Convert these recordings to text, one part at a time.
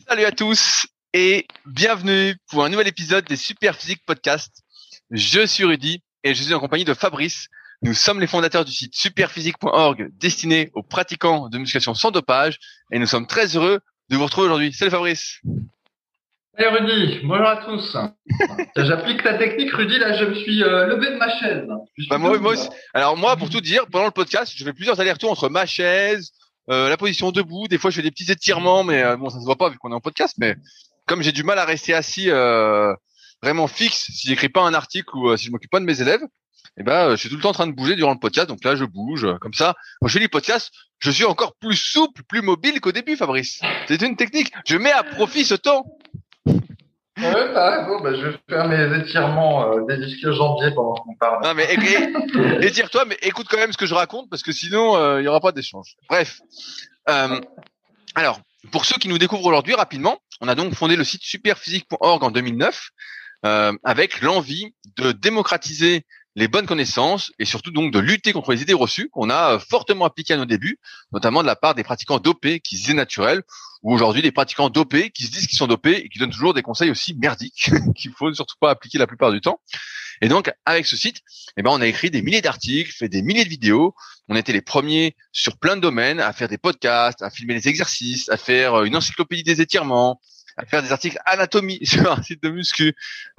Salut à tous et bienvenue pour un nouvel épisode des Super Physique Podcast. Je suis Rudy et je suis en compagnie de Fabrice. Nous sommes les fondateurs du site superphysique.org destiné aux pratiquants de musculation sans dopage et nous sommes très heureux de vous retrouver aujourd'hui. Salut Fabrice. Salut Rudy, bonjour à tous. J'applique ta technique Rudy, là je me suis euh, levé de ma chaise. Bah, moi, moi aussi. Alors moi pour tout dire, pendant le podcast, je fais plusieurs allers-retours entre ma chaise, euh, la position debout, des fois je fais des petits étirements, mais euh, bon ça se voit pas vu qu'on est en podcast, mais comme j'ai du mal à rester assis euh, vraiment fixe si j'écris pas un article ou si je m'occupe pas de mes élèves, eh ben je suis tout le temps en train de bouger durant le podcast, donc là je bouge comme ça. Quand je fais les podcasts, je suis encore plus souple, plus mobile qu'au début, Fabrice. C'est une technique. Je mets à profit ce temps. Ouais, raison. Bah, je vais faire mes étirements euh, des disques jambiers pendant qu'on parle. Non mais étire-toi, mais écoute quand même ce que je raconte parce que sinon euh, il y aura pas d'échange. Bref. Euh, alors, pour ceux qui nous découvrent aujourd'hui, rapidement, on a donc fondé le site superphysique.org en 2009 euh, avec l'envie de démocratiser les bonnes connaissances et surtout donc de lutter contre les idées reçues qu'on a euh, fortement appliquées à nos débuts, notamment de la part des pratiquants dopés qui se disaient naturels, ou aujourd'hui des pratiquants dopés qui se disent qu'ils sont dopés et qui donnent toujours des conseils aussi merdiques qu'il faut surtout pas appliquer la plupart du temps. Et donc avec ce site, eh ben on a écrit des milliers d'articles, fait des milliers de vidéos. On était les premiers sur plein de domaines à faire des podcasts, à filmer les exercices, à faire euh, une encyclopédie des étirements, à faire des articles anatomie sur un site de muscu.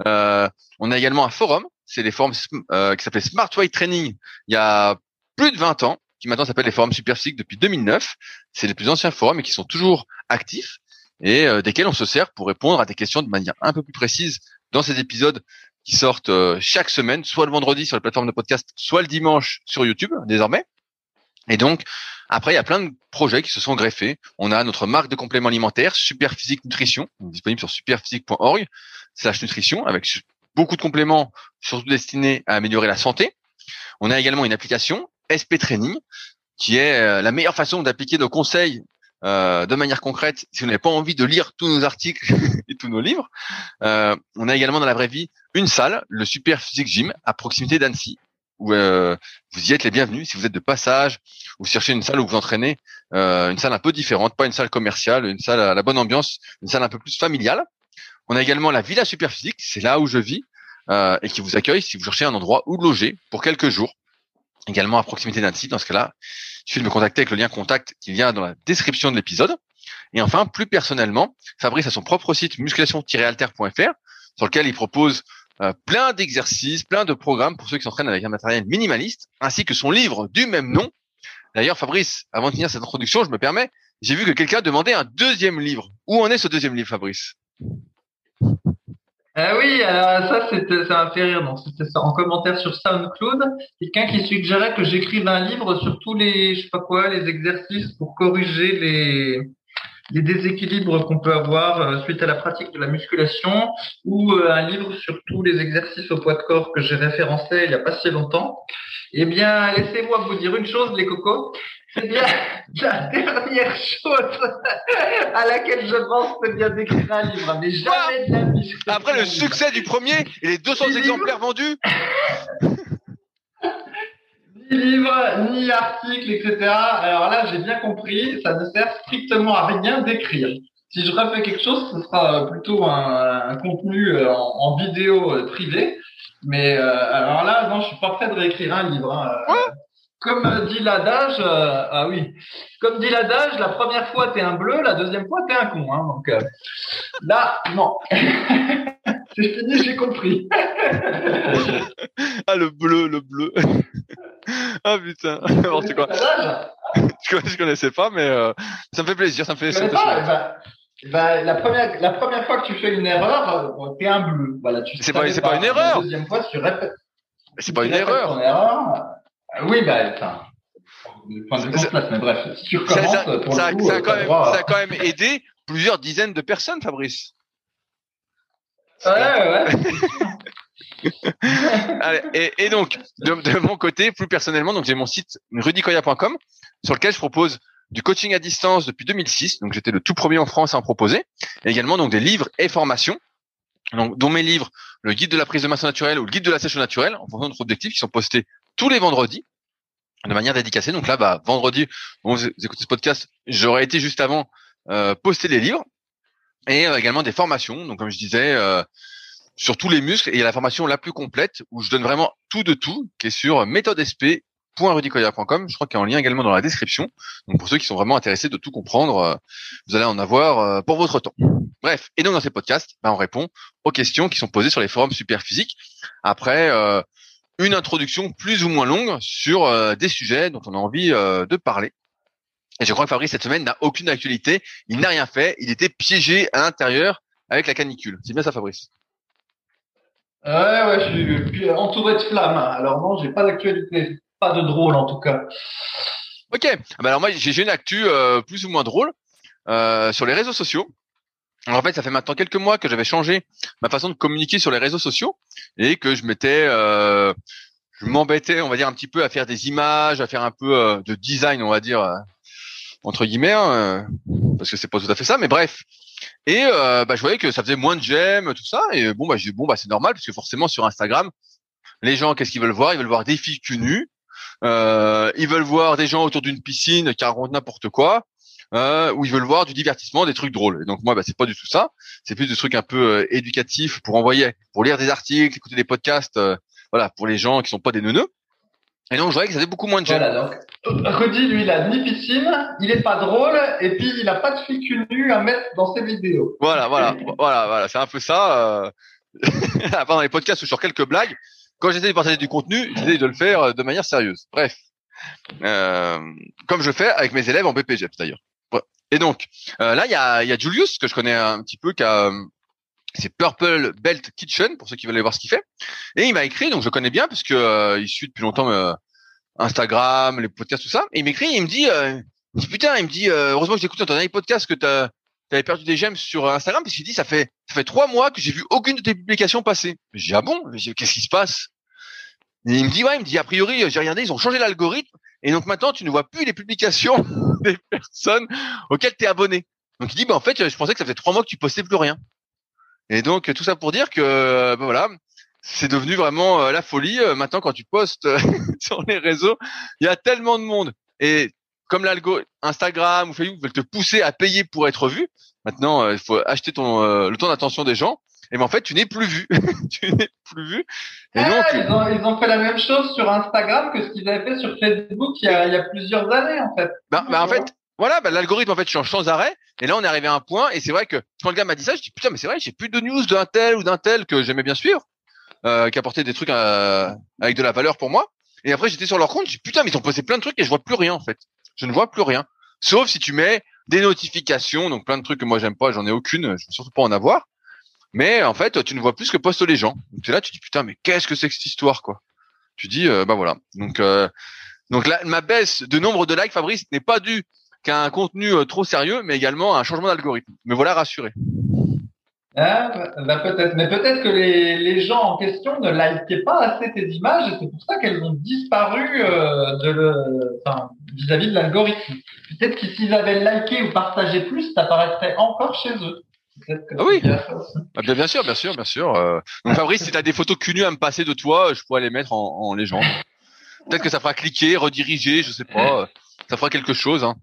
Euh, on a également un forum c'est les forums euh, qui s'appelaient Smart Weight Training il y a plus de 20 ans, qui maintenant s'appellent les forums Superphysique depuis 2009. C'est les plus anciens forums et qui sont toujours actifs et euh, desquels on se sert pour répondre à des questions de manière un peu plus précise dans ces épisodes qui sortent euh, chaque semaine, soit le vendredi sur les plateformes de podcast, soit le dimanche sur YouTube désormais. Et donc, après, il y a plein de projets qui se sont greffés. On a notre marque de compléments alimentaires, Superphysique Nutrition, disponible sur superphysique.org slash nutrition, avec beaucoup de compléments, surtout destinés à améliorer la santé. On a également une application, SP Training, qui est euh, la meilleure façon d'appliquer nos conseils euh, de manière concrète si vous n'avez pas envie de lire tous nos articles et tous nos livres. Euh, on a également dans la vraie vie une salle, le Super Physique Gym, à proximité d'Annecy, où vous y êtes les bienvenus si vous êtes de passage ou cherchez une salle où vous entraînez, une salle un peu différente, pas une salle commerciale, une salle à la bonne ambiance, une salle un peu plus familiale. On a également la Villa Superphysique, c'est là où je vis, euh, et qui vous accueille si vous cherchez un endroit où loger pour quelques jours. Également à proximité d'un site, dans ce cas-là, il suffit de me contacter avec le lien contact qui vient dans la description de l'épisode. Et enfin, plus personnellement, Fabrice a son propre site musculation-alter.fr sur lequel il propose euh, plein d'exercices, plein de programmes pour ceux qui s'entraînent avec un matériel minimaliste, ainsi que son livre du même nom. D'ailleurs, Fabrice, avant de finir cette introduction, je me permets, j'ai vu que quelqu'un demandait un deuxième livre. Où en est ce deuxième livre, Fabrice? Euh, oui, alors ça, c'était, ça m'a fait rire. Donc, c'était ça en commentaire sur SoundCloud. Quelqu'un qui suggérait que j'écrive un livre sur tous les, je sais pas quoi, les exercices pour corriger les, les déséquilibres qu'on peut avoir euh, suite à la pratique de la musculation ou euh, un livre sur tous les exercices au poids de corps que j'ai référencé il y a pas si longtemps. Eh bien, laissez-moi vous dire une chose, les cocos. C'est bien la dernière chose à laquelle je pense, c'est bien d'écrire un livre, mais jamais de la vie. Après le succès du premier et les 200 exemplaires vendus. ni livre, ni article, etc. Alors là, j'ai bien compris, ça ne sert strictement à rien d'écrire. Si je refais quelque chose, ce sera plutôt un, contenu euh, en, vidéo euh, privée. Mais euh, alors là, non, je suis pas prêt de réécrire un livre. Hein. Comme dit l'adage, ah oui, comme dit l'adage, la première fois t'es un bleu, la deuxième fois t'es un con. Hein, donc là, non. C'est fini, j'ai compris. ah le bleu, le bleu. ah putain, n'importe quoi. je, connaissais pas, mais euh, ça me fait plaisir, ça me fait. Ça bah, bah, la première, la première fois que tu fais une erreur, euh, t'es un bleu. Voilà, tu. C'est pas, c'est pas une erreur. La deuxième fois, tu répètes. C'est pas une erreur. erreur. Euh, oui, bah, enfin. Point de vue mais bref, si tu recommences, ça, ça, pour ça, le coup, ça, a quand même, ça a quand même aidé plusieurs dizaines de personnes, Fabrice. Ouais, ouais. Allez, et, et, donc, de, de, mon côté, plus personnellement, donc j'ai mon site rudicoya.com sur lequel je propose du coaching à distance depuis 2006. Donc j'étais le tout premier en France à en proposer. Et également donc des livres et formations. Donc, dont mes livres, le guide de la prise de masse naturelle ou le guide de la session naturelle, en fonction de notre objectif, qui sont postés tous les vendredis de manière dédicacée. Donc là, bah, vendredi, vous écoutez ce podcast, j'aurais été juste avant euh, poster les livres. et également des formations. Donc comme je disais, sur tous les muscles, et il y a la formation la plus complète où je donne vraiment tout de tout, qui est sur méthodesp.rudicoya.com. Je crois qu'il y a un lien également dans la description. Donc pour ceux qui sont vraiment intéressés de tout comprendre, vous allez en avoir pour votre temps. Bref, et donc dans ces podcasts, ben, on répond aux questions qui sont posées sur les forums super physiques. Après, une introduction plus ou moins longue sur euh, des sujets dont on a envie euh, de parler. Et je crois que Fabrice cette semaine n'a aucune actualité. Il n'a rien fait. Il était piégé à l'intérieur avec la canicule. C'est bien ça, Fabrice? Ouais, ouais, je suis entouré de flammes. Alors non, j'ai pas d'actualité, pas de drôle en tout cas. Ok. Ah bah alors moi, j'ai une actu euh, plus ou moins drôle sur les réseaux sociaux. Alors en fait, ça fait maintenant quelques mois que j'avais changé ma façon de communiquer sur les réseaux sociaux et que je m'étais, euh, je m'embêtais, on va dire un petit peu à faire des images, à faire un peu euh, de design, on va dire euh, entre guillemets, hein, parce que c'est pas tout à fait ça, mais bref. Et bah, je voyais que ça faisait moins de j'aime, tout ça, et bon bah j'ai bon bah c'est normal parce que forcément sur Instagram, les gens qu'est-ce qu'ils veulent voir? Ils veulent voir des filles cul nues, ils veulent voir des gens autour d'une piscine qui racontent n'importe quoi euh, où ils veulent voir du divertissement, des trucs drôles. Et donc moi, bah, c'est pas du tout ça. C'est plus des trucs un peu euh, éducatifs pour envoyer, pour lire des articles, écouter des podcasts, euh, voilà, pour les gens qui sont pas des neuneux. Et donc je voyais que ça faisait beaucoup moins de gens. Voilà, donc Rudy, lui, il a ni piscine, il est pas drôle, et puis il a pas de fille nue à mettre dans ses vidéos. Voilà, voilà, voilà, voilà, c'est un peu ça. Euh... dans les podcasts ou sur quelques blagues, quand j'essaie de partager du contenu, j'essaie de le faire de manière sérieuse. Bref, euh, comme je fais avec mes élèves en BPGEP d'ailleurs. Et donc euh, là, il y a, y a Julius que je connais un petit peu, qui a euh, c'est Purple Belt Kitchen pour ceux qui veulent aller voir ce qu'il fait. Et il m'a écrit, donc je connais bien parce que euh, il suit depuis longtemps Instagram, les podcasts, tout ça. Et il m'écrit, il me dit, il dit putain, il me dit heureusement que j'ai écouté ton dernier podcast que t'as avais perdu des j'aime sur Instagram parce qu'il dit ça fait ça fait trois mois que j'ai vu aucune de tes publications passer. J'ai dit ah bon? Qu'est-ce qui se passe? Et il me dit ouais, il me dit a priori j'ai regardé, ils ont changé l'algorithme et donc maintenant tu ne vois plus les publications des personnes auxquelles tu es abonné. Donc il dit bah en fait je pensais que ça faisait trois mois que tu postais plus rien. Et donc tout ça pour dire que bah, voilà c'est devenu vraiment euh, la folie. Euh, maintenant quand tu postes sur les réseaux, il y a tellement de monde et comme l'algo Instagram ou Facebook veulent te pousser à payer pour être vu, maintenant euh, il faut acheter ton le temps d'attention des gens et ben en fait tu n'es plus vu. Tu n'es plus vu. Et ah, donc ils ont, ils ont fait la même chose sur Instagram que ce qu'ils avaient fait sur Facebook il y a, il y a plusieurs années en fait. Ben, ben en fait voilà ben, l'algorithme en fait change sans arrêt. Et là on est arrivé à un point et c'est vrai que quand le gars m'a dit ça je dis putain mais c'est vrai j'ai plus de news d'un tel ou d'un tel que j'aimais bien suivre euh, qui apportait des trucs euh, avec de la valeur pour moi. Et après j'étais sur leur compte dis putain mais ils ont posté plein de trucs et je vois plus rien en fait. Je ne vois plus rien. Sauf si tu mets des notifications donc plein de trucs que moi j'aime pas j'en ai aucune je veux surtout pas en avoir mais en fait, tu ne vois plus que postent les gens. Tu es là, tu dis putain, mais qu'est-ce que c'est que cette histoire, quoi? Tu dis, euh, bah voilà. Donc, euh, donc là, ma baisse de nombre de likes, Fabrice, n'est pas due qu'à un contenu euh, trop sérieux, mais également à un changement d'algorithme. Me voilà rassuré. Ah, bah, bah, mais peut-être que les, gens en question ne likaient pas assez tes images et c'est pour ça qu'elles ont disparu enfin, vis-à-vis de l'algorithme. Peut-être que s'ils avaient liké ou partagé plus, ça apparaîtrait encore chez eux. Ah oui, ah, bien, bien, sûr, bien sûr, bien sûr. Euh. Donc Fabrice, si tu as des photos cul à me passer de toi, je pourrais les mettre en, en légende. Peut-être que ça fera cliquer, rediriger, je sais pas. Euh, ça fera quelque chose. Hein.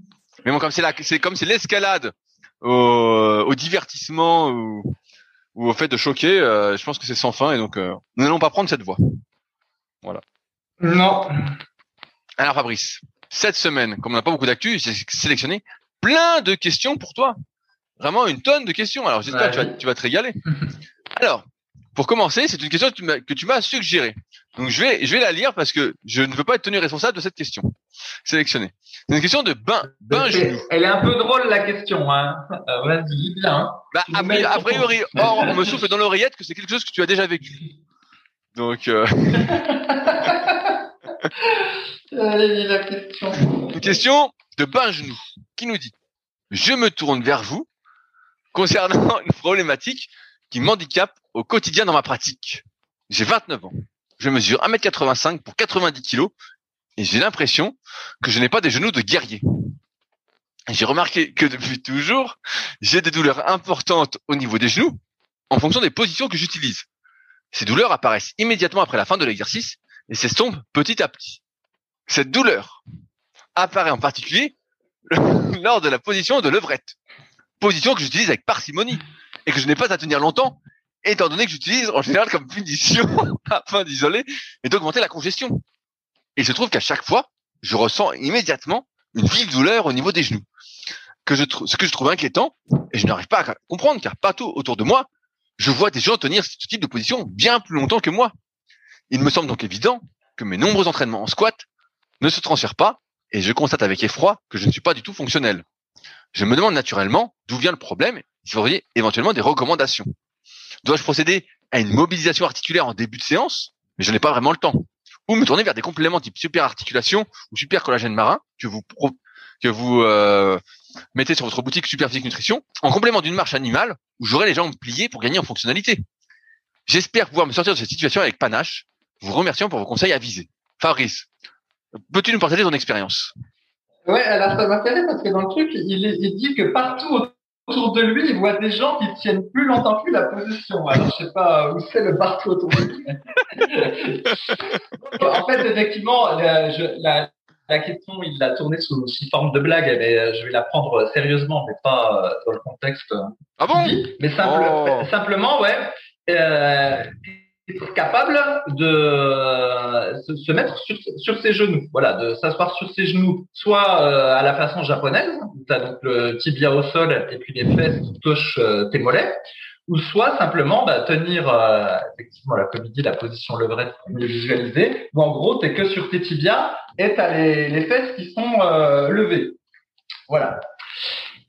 Mais bon, comme c'est c'est comme c'est l'escalade au, au, divertissement ou, ou, au fait de choquer, euh, je pense que c'est sans fin et donc nous n'allons pas prendre cette voie. Voilà. Non. Alors Fabrice, cette semaine, comme on n'a pas beaucoup d'actu, j'ai sélectionné plein de questions pour toi vraiment une tonne de questions. Alors j'espère que tu vas, tu vas te régaler. Alors, pour commencer, c'est une question que tu m'as suggérée. Donc je vais, je vais la lire parce que je ne veux pas être tenu responsable de cette question sélectionnée. C'est une question de Ben, ben Elle est un peu drôle la question. Hein. Euh, vas-y, bien. Hein. Bah, a, priori, or, on me souffle dans l'oreillette que c'est quelque chose que tu as déjà vécu. Donc. Euh... la question. Une question de Ben Genou qui nous dit Je me tourne vers vous concernant une problématique qui m'handicape au quotidien dans ma pratique. J'ai 29 ans. Je mesure 1m85 pour 90 kg et j'ai l'impression que je n'ai pas des genoux de guerrier. J'ai remarqué que depuis toujours, j'ai des douleurs importantes au niveau des genoux en fonction des positions que j'utilise. Ces douleurs apparaissent immédiatement après la fin de l'exercice et s'estompent petit à petit. Cette douleur apparaît en particulier lors de la position de levrette position que j'utilise avec parcimonie et que je n'ai pas à tenir longtemps, étant donné que j'utilise en général comme punition afin d'isoler et d'augmenter la congestion. Et il se trouve qu'à chaque fois, je ressens immédiatement une vive douleur au niveau des genoux. Que je ce que je trouve inquiétant, et je n'arrive pas à comprendre, car partout autour de moi, je vois des gens tenir ce type de position bien plus longtemps que moi. Il me semble donc évident que mes nombreux entraînements en squat ne se transfèrent pas, et je constate avec effroi que je ne suis pas du tout fonctionnel. Je me demande naturellement d'où vient le problème, vous auriez éventuellement des recommandations. Dois-je procéder à une mobilisation articulaire en début de séance, mais je n'ai pas vraiment le temps ou me tourner vers des compléments type super articulation ou super collagène marin que vous que vous euh, mettez sur votre boutique Super Physique Nutrition en complément d'une marche animale où j'aurai les jambes pliées pour gagner en fonctionnalité. J'espère pouvoir me sortir de cette situation avec panache. Vous remercions pour vos conseils avisés. Fabrice, peux-tu nous partager ton expérience? Ouais, alors ça m'intéresse parce que dans le truc, il, il dit que partout autour de lui, il voit des gens qui tiennent plus longtemps que la position. Alors, je sais pas où c'est le partout autour de lui. en fait, effectivement, la, la, question, il l'a tournée sous, sous, forme de blague, mais euh, je vais la prendre sérieusement, mais pas euh, dans le contexte. Ah bon? Mais simple, oh. simplement, ouais. Euh, capable de se, mettre sur, ses genoux, voilà, de s'asseoir sur ses genoux, soit euh, à la façon japonaise, tu as donc le tibia au sol et puis les fesses qui touchent euh, tes mollets, ou soit simplement bah, tenir, euh, effectivement, la comme dit, la position levrette pour mieux visualiser, où en gros, tu que sur tes tibias et tu as les, les, fesses qui sont levées. Voilà.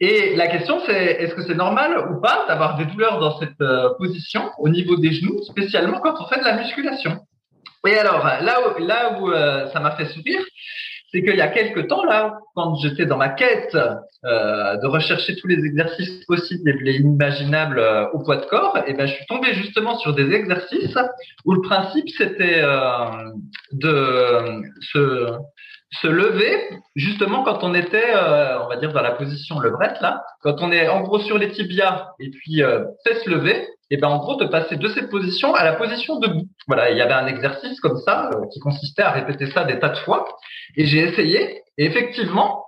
Et la question, c'est est-ce que c'est normal ou pas d'avoir des douleurs dans cette euh, position au niveau des genoux, spécialement quand on fait de la musculation? Et alors, là où, euh, ça m'a fait sourire, c'est qu'il y a quelques temps, là, quand j'étais dans ma quête euh, de rechercher tous les exercices possibles et inimaginables au poids de corps, et ben, je suis tombé justement sur des exercices où le principe, c'était de se se lever justement quand on était, euh, on va dire dans la position levrette là, quand on est en gros sur les tibias et puis euh, se lever, et ben en gros de passer de cette position à la position debout. Voilà, il y avait un exercice comme ça euh, qui consistait à répéter ça des tas de fois et j'ai essayé et effectivement.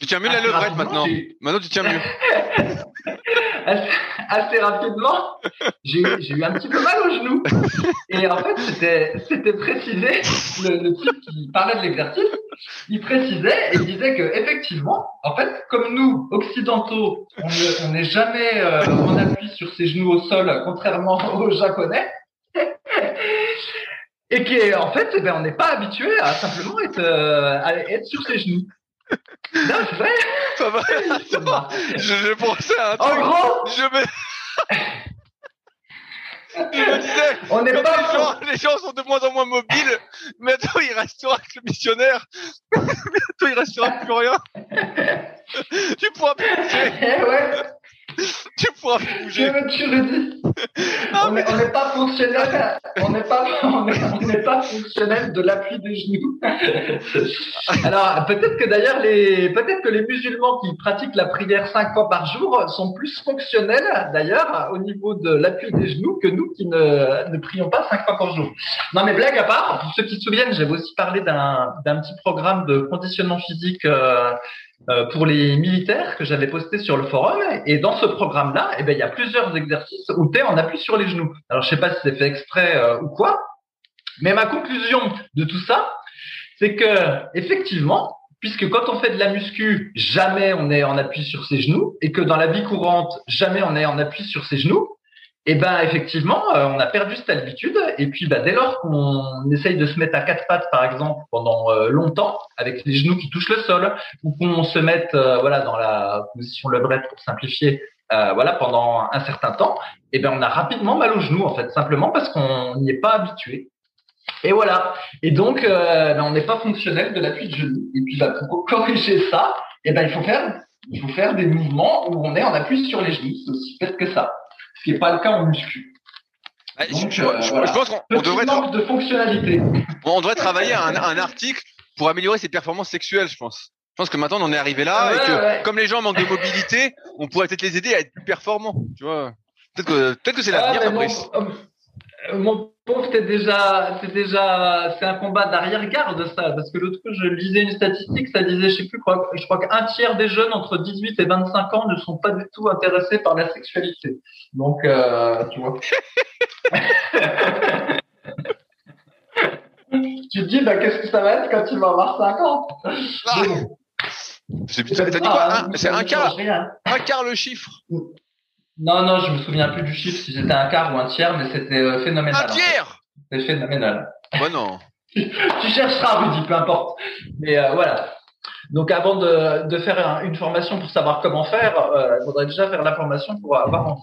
Tu tiens mieux la levrette maintenant. Maintenant tu tiens mieux. assez, rapidement, j'ai eu un petit peu mal au genou. Et en fait, c'était précisé, le, type qui parlait de l'exercice, il précisait et disait que effectivement, en fait, comme nous, occidentaux, on n'est jamais euh, en appui sur ses genoux au sol, contrairement aux japonais. et qu'en fait, eh ben, on n'est pas habitué à simplement être, euh, sur ses genoux. Non, c'est vrai. Ça va. je, je pensais à un truc. En gros, je me... je me disais, on est pas les, gens, les gens sont de moins en moins mobiles, bientôt il restera que le missionnaire, bientôt il restera plus rien. tu pourras plus. Eh ouais. tu pourras plus bouger. Tu le dis. on n'est pas fonctionnel, on n'est pas, on n'est pas fonctionnel de l'appui des genoux. Alors peut-être que d'ailleurs les, peut-être que les musulmans qui pratiquent la prière cinq fois par jour sont plus fonctionnels d'ailleurs au niveau de l'appui des genoux que nous qui ne, ne prions pas cinq fois par jour. Non mais blague à part, pour ceux qui se souviennent, j'avais aussi parlé d'un, d'un petit programme de conditionnement physique. Euh, pour les militaires que j'avais posté sur le forum. Et dans ce programme-là, eh ben, il y a plusieurs exercices où tu es en appui sur les genoux. Alors, je sais pas si c'est fait exprès euh, ou quoi, mais ma conclusion de tout ça, c'est que effectivement, puisque quand on fait de la muscu, jamais on est en appui sur ses genoux, et que dans la vie courante, jamais on est en appui sur ses genoux, et eh ben effectivement, euh, on a perdu cette habitude. Et puis, bah, dès lors qu'on essaye de se mettre à quatre pattes, par exemple, pendant euh, longtemps, avec les genoux qui touchent le sol, ou qu'on se mette, euh, voilà, dans la position levrette pour simplifier, voilà, pendant un certain temps, et eh ben on a rapidement mal aux genoux, en fait, simplement parce qu'on n'y est pas habitué. Et voilà. Et donc, ben, on n'est pas fonctionnel de l'appui de genou. Et puis, bah, pour corriger ça, et eh ben il faut faire, il faut faire des mouvements où on est en appui sur les genoux. C'est aussi fait que ça ce qui n'est pas le cas en muscu. Donc, je, euh, pense qu'on devrait de fonctionnalité. On devrait travailler un, un, article pour améliorer ses performances sexuelles, je pense. Je pense que maintenant on en est arrivé là et que comme les gens manquent de mobilité, on pourrait peut-être les aider à être plus performants. Tu vois Peut-être que peut-être que c'est l'avenir, Fabrice. Euh, mon pauvre, t'es déjà, c'est déjà, c'est un combat d'arrière-garde ça, parce que l'autre fois je lisais une statistique, ça disait, je sais plus, quoi, je crois qu'un tiers des jeunes entre 18 et 25 ans ne sont pas du tout intéressés par la sexualité. Donc, euh, tu vois. tu te dis, bah, qu'est-ce que ça va être quand tu vas avoir 50 ah. C'est dit quoi? C'est un quart, un quart le chiffre. Non, non, je me souviens plus du chiffre si c'était un quart ou un tiers, mais c'était euh, phénoménal. Un tiers C'est phénoménal. Ouais, non. tu chercheras, Rudy, peu importe. Mais euh, voilà. Donc avant de, de faire une formation pour savoir comment faire, euh, il faudrait déjà faire la formation pour avoir envie.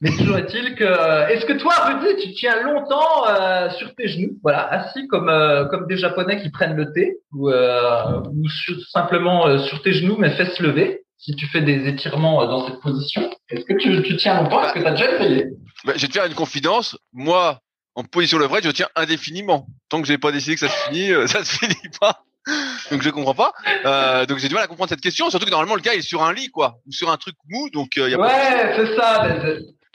Mais toujours est-il que, est-ce que toi, Rudy, tu tiens longtemps euh, sur tes genoux, voilà, assis comme euh, comme des Japonais qui prennent le thé, ou, ou simplement sur tes genoux mais fesses levées si tu fais des étirements euh, dans cette position, est-ce que tu, tu tiens longtemps Est-ce que tu as déjà essayé bah, Je vais te faire une confidence. Moi, en position levrette, je tiens indéfiniment. Tant que j'ai pas décidé que ça se finit, euh, ça se finit pas. Donc je comprends pas. Euh, donc j'ai du mal à comprendre cette question. Surtout que normalement le gars est sur un lit quoi, ou sur un truc mou. Donc euh, y a ouais, c'est ça.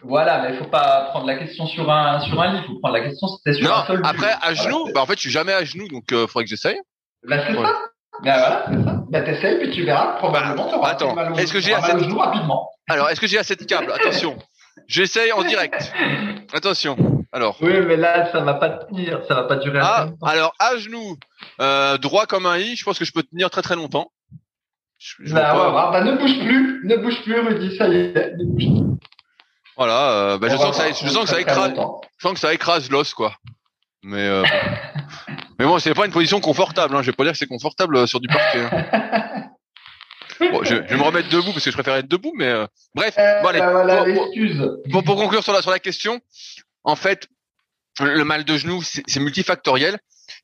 voilà, mais il faut pas prendre la question sur un sur un lit. Il faut prendre la question sur un sol. Après à genoux, bah en fait je suis jamais à genoux, donc euh, faudrait que j'essaye. Bah c'est ça. Ben voilà, Ben t'essayes, puis tu verras, probablement, bah, Attends, est-ce que j'ai assez de rapidement. Alors, est-ce que j'ai assez de câbles? Attention. J'essaye en direct. Attention. Alors. Oui, mais là, ça va pas tenir, ça va pas durer. Ah, alors à genoux, euh, droit comme un i, je pense que je peux tenir très très longtemps. Je, bah, ouais, bah, ne bouge plus, ne bouge plus, Rudy, ça y est, ne bouge plus. Voilà, euh, bah, je, sens que ça, je sens que ça écrase, je sens que ça écrase l'os, quoi. Mais euh, Mais bon, c'est pas une position confortable. Hein. Je vais pas dire que c'est confortable euh, sur du parquet. Hein. Bon, je, je, vais me remettre debout parce que je préfère être debout, mais euh, bref. Euh, bon, allez, bah pour, pour, conclure sur la sur la question, en fait, le mal de genou c'est multifactoriel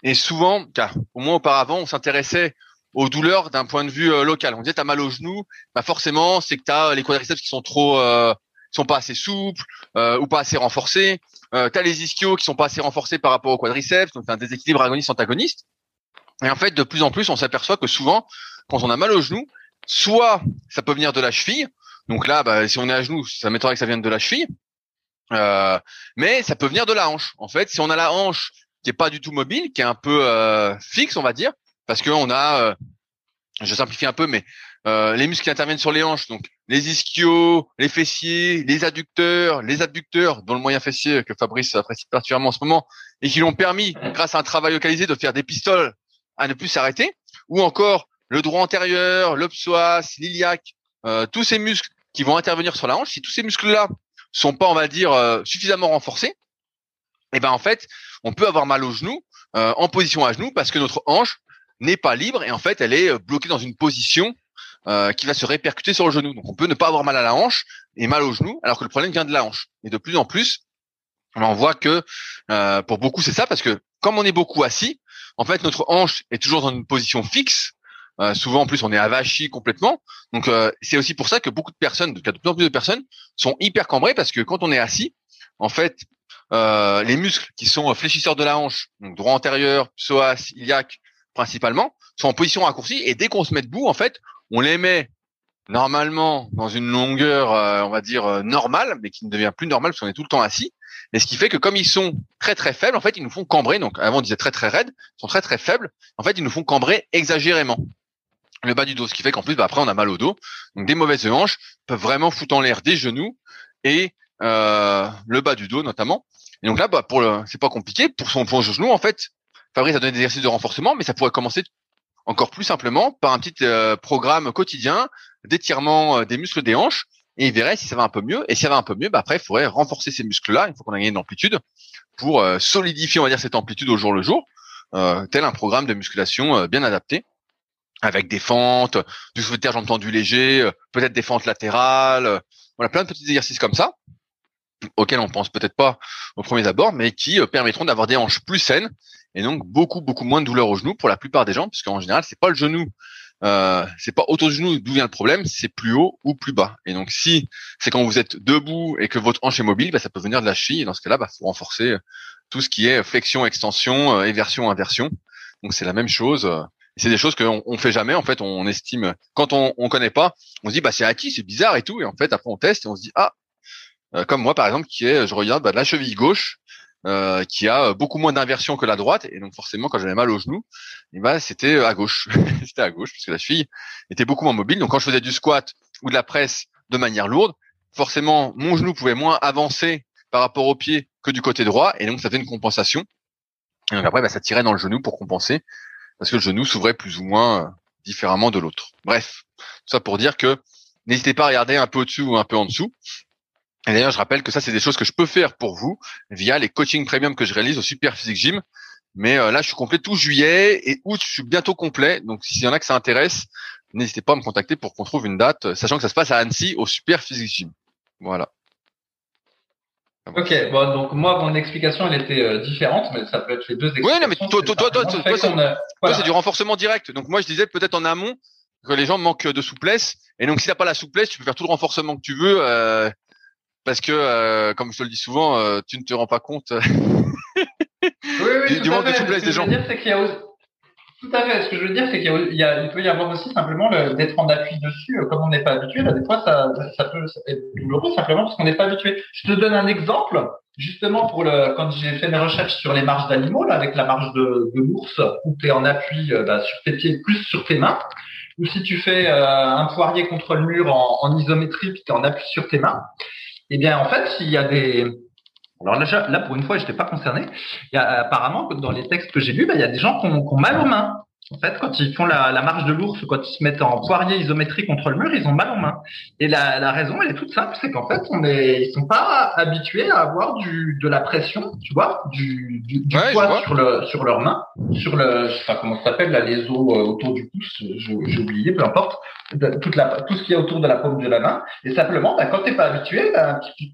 et souvent, car au moins auparavant, on s'intéressait aux douleurs d'un point de vue euh, local. On disait t'as mal au genou, bah forcément c'est que t'as les quadriceps qui sont trop, euh, sont pas assez souples ou pas assez renforcés. Euh, tu les ischios qui sont pas assez renforcés par rapport au quadriceps, donc as un déséquilibre agoniste-antagoniste. Et en fait, de plus en plus, on s'aperçoit que souvent, quand on a mal au genou, soit ça peut venir de la cheville, donc là, bah, si on est à genoux, ça m'étonnerait que ça vienne de la cheville, euh, mais ça peut venir de la hanche. En fait, si on a la hanche qui est pas du tout mobile, qui est un peu euh, fixe, on va dire, parce qu'on a, euh, je simplifie un peu, mais euh, les muscles qui interviennent sur les hanches, donc les ischios, les fessiers, les adducteurs, les abducteurs, dont le moyen fessier que Fabrice apprécie particulièrement en ce moment, et qui l'ont permis, grâce à un travail localisé, de faire des pistoles à ne plus s'arrêter, ou encore le droit antérieur, le psoas, l'iliaque, euh, tous ces muscles qui vont intervenir sur la hanche, si tous ces muscles-là sont pas, on va dire, euh, suffisamment renforcés, eh ben en fait, on peut avoir mal au genou en position à genoux parce que notre hanche n'est pas libre et en fait, elle est bloquée dans une position euh, qui va se répercuter sur le genou. Donc on peut ne pas avoir mal à la hanche et mal au genou, alors que le problème vient de la hanche. Et de plus en plus, on voit que euh, pour beaucoup c'est ça, parce que comme on est beaucoup assis, en fait notre hanche est toujours dans une position fixe. Euh, souvent en plus on est avachi complètement. Donc c'est aussi pour ça que beaucoup de personnes, de plus en plus de personnes, sont hyper cambrées parce que quand on est assis, en fait les muscles qui sont fléchisseurs de la hanche, donc droit antérieur, psoas, iliaque principalement, sont en position raccourcie et dès qu'on se met debout, en fait, on les met normalement dans une longueur, euh, on va dire euh, normale, mais qui ne devient plus normale parce qu'on est tout le temps assis. Et ce qui fait que comme ils sont très très faibles, en fait, ils nous font cambrer. Donc avant on disait très très raides, ils sont très très faibles. En fait, ils nous font cambrer exagérément le bas du dos, ce qui fait qu'en plus, bah, après, on a mal au dos. Donc des mauvaises hanches peuvent vraiment foutre en l'air des genoux et euh, le bas du dos notamment. Et donc là, bah, pour c'est pas compliqué. Pour son point genou, en fait, Fabrice a donné des exercices de renforcement, mais ça pourrait commencer encore plus simplement par un petit euh, programme quotidien d'étirement euh, des muscles des hanches. Et il verrait si ça va un peu mieux. Et si ça va un peu mieux, bah après, il faudrait renforcer ces muscles-là, il faut qu'on ait une amplitude, pour euh, solidifier, on va dire, cette amplitude au jour le jour, tel un programme de musculation bien adapté, avec des fentes, du soulevé jambes tendues léger, peut-être des fentes latérales, voilà, plein de petits exercices comme ça, auxquels on pense peut-être pas au premier abord, mais qui permettront d'avoir des hanches plus saines et donc beaucoup beaucoup moins de douleur au genou pour la plupart des gens, puisqu'en général c'est pas le genou, euh, c'est pas autour du genou d'où vient le problème, c'est plus haut ou plus bas. Et donc si c'est quand vous êtes debout et que votre hanche est mobile, bah, ça peut venir de la cheville. Et dans ce cas-là, bah, faut renforcer tout ce qui est flexion, extension, euh, éversion, inversion. Donc c'est la même chose. C'est des choses qu'on on fait jamais. En fait, on estime quand on, on connaît pas, on se dit bah c'est acquis, c'est bizarre et tout. Et en fait après on teste et on se dit ah euh, comme moi par exemple qui est, je regarde bah, de la cheville gauche euh, qui a beaucoup moins d'inversion que la droite, et donc forcément quand j'avais mal au genou, eh ben c'était à gauche, c'était à gauche parce que la cheville était beaucoup moins mobile. Donc quand je faisais du squat ou de la presse de manière lourde, forcément mon genou pouvait moins avancer par rapport au pied que du côté droit, et donc ça faisait une compensation. Et donc après, bah, ça tirait dans le genou pour compenser, parce que le genou s'ouvrait plus ou moins euh, différemment de l'autre. Bref, tout ça pour dire que n'hésitez pas à regarder un peu au-dessus ou un peu en dessous. Et d'ailleurs, je rappelle que ça, c'est des choses que je peux faire pour vous via les coachings premium que je réalise au Super Physique Gym. Mais euh, là, je suis complet tout juillet et août, je suis bientôt complet. Donc, s'il y en a que ça intéresse, n'hésitez pas à me contacter pour qu'on trouve une date, sachant que ça se passe à Annecy au Super Physique Gym. Voilà. Ok, bon, donc moi, mon explication, elle était euh, différente, mais ça peut être les deux explications. Oui, non, mais toi, toi, toi, toi, toi, c'est du renforcement direct. Donc moi, je disais peut-être en amont que les gens manquent de souplesse. Et donc, si t'as pas la souplesse, tu peux faire tout le renforcement que tu veux, euh, parce que, euh, comme je te le dis souvent, euh, tu ne te rends pas compte oui, oui, du, manque de souplesse des gens. Dire, qu'il y a tout à fait. Ce que je veux dire, c'est qu'il y a, il peut y avoir aussi simplement d'être en appui dessus, euh, comme on n'est pas habitué. Là, des fois, ça, ça peut être douloureux simplement parce qu'on n'est pas habitué. Je te donne un exemple, justement pour le, quand j'ai fait mes recherches sur les marches d'animaux, là, avec la marche de, de l'ours, où tu es en appui euh, bah, sur tes pieds, plus sur tes mains, ou si tu fais euh, un poirier contre le mur en, en isométrie, puis tu es en appui sur tes mains. Eh bien, en fait, s'il y a des, alors là, pour une fois, je n'étais pas concerné. Il y a, apparemment, dans les textes que j'ai lus, bah, il y a des gens qui ont mal aux mains. En fait, quand ils font la, la marche de l'ours, quand ils se mettent en poirier isométrique contre le mur, ils ont mal aux mains. Et la, la raison, elle est toute simple, c'est qu'en fait, on est, ils sont pas habitués à avoir du, de la pression, tu vois, du, du, du poids sur le, sur leurs mains, sur le, je sais pas comment ça s'appelle, là, les os euh, autour du pouce, j'ai oublié, peu importe, toute la, tout ce qui est autour de la paume de la main. Et simplement, bah, quand t'es pas habitué, bah, tu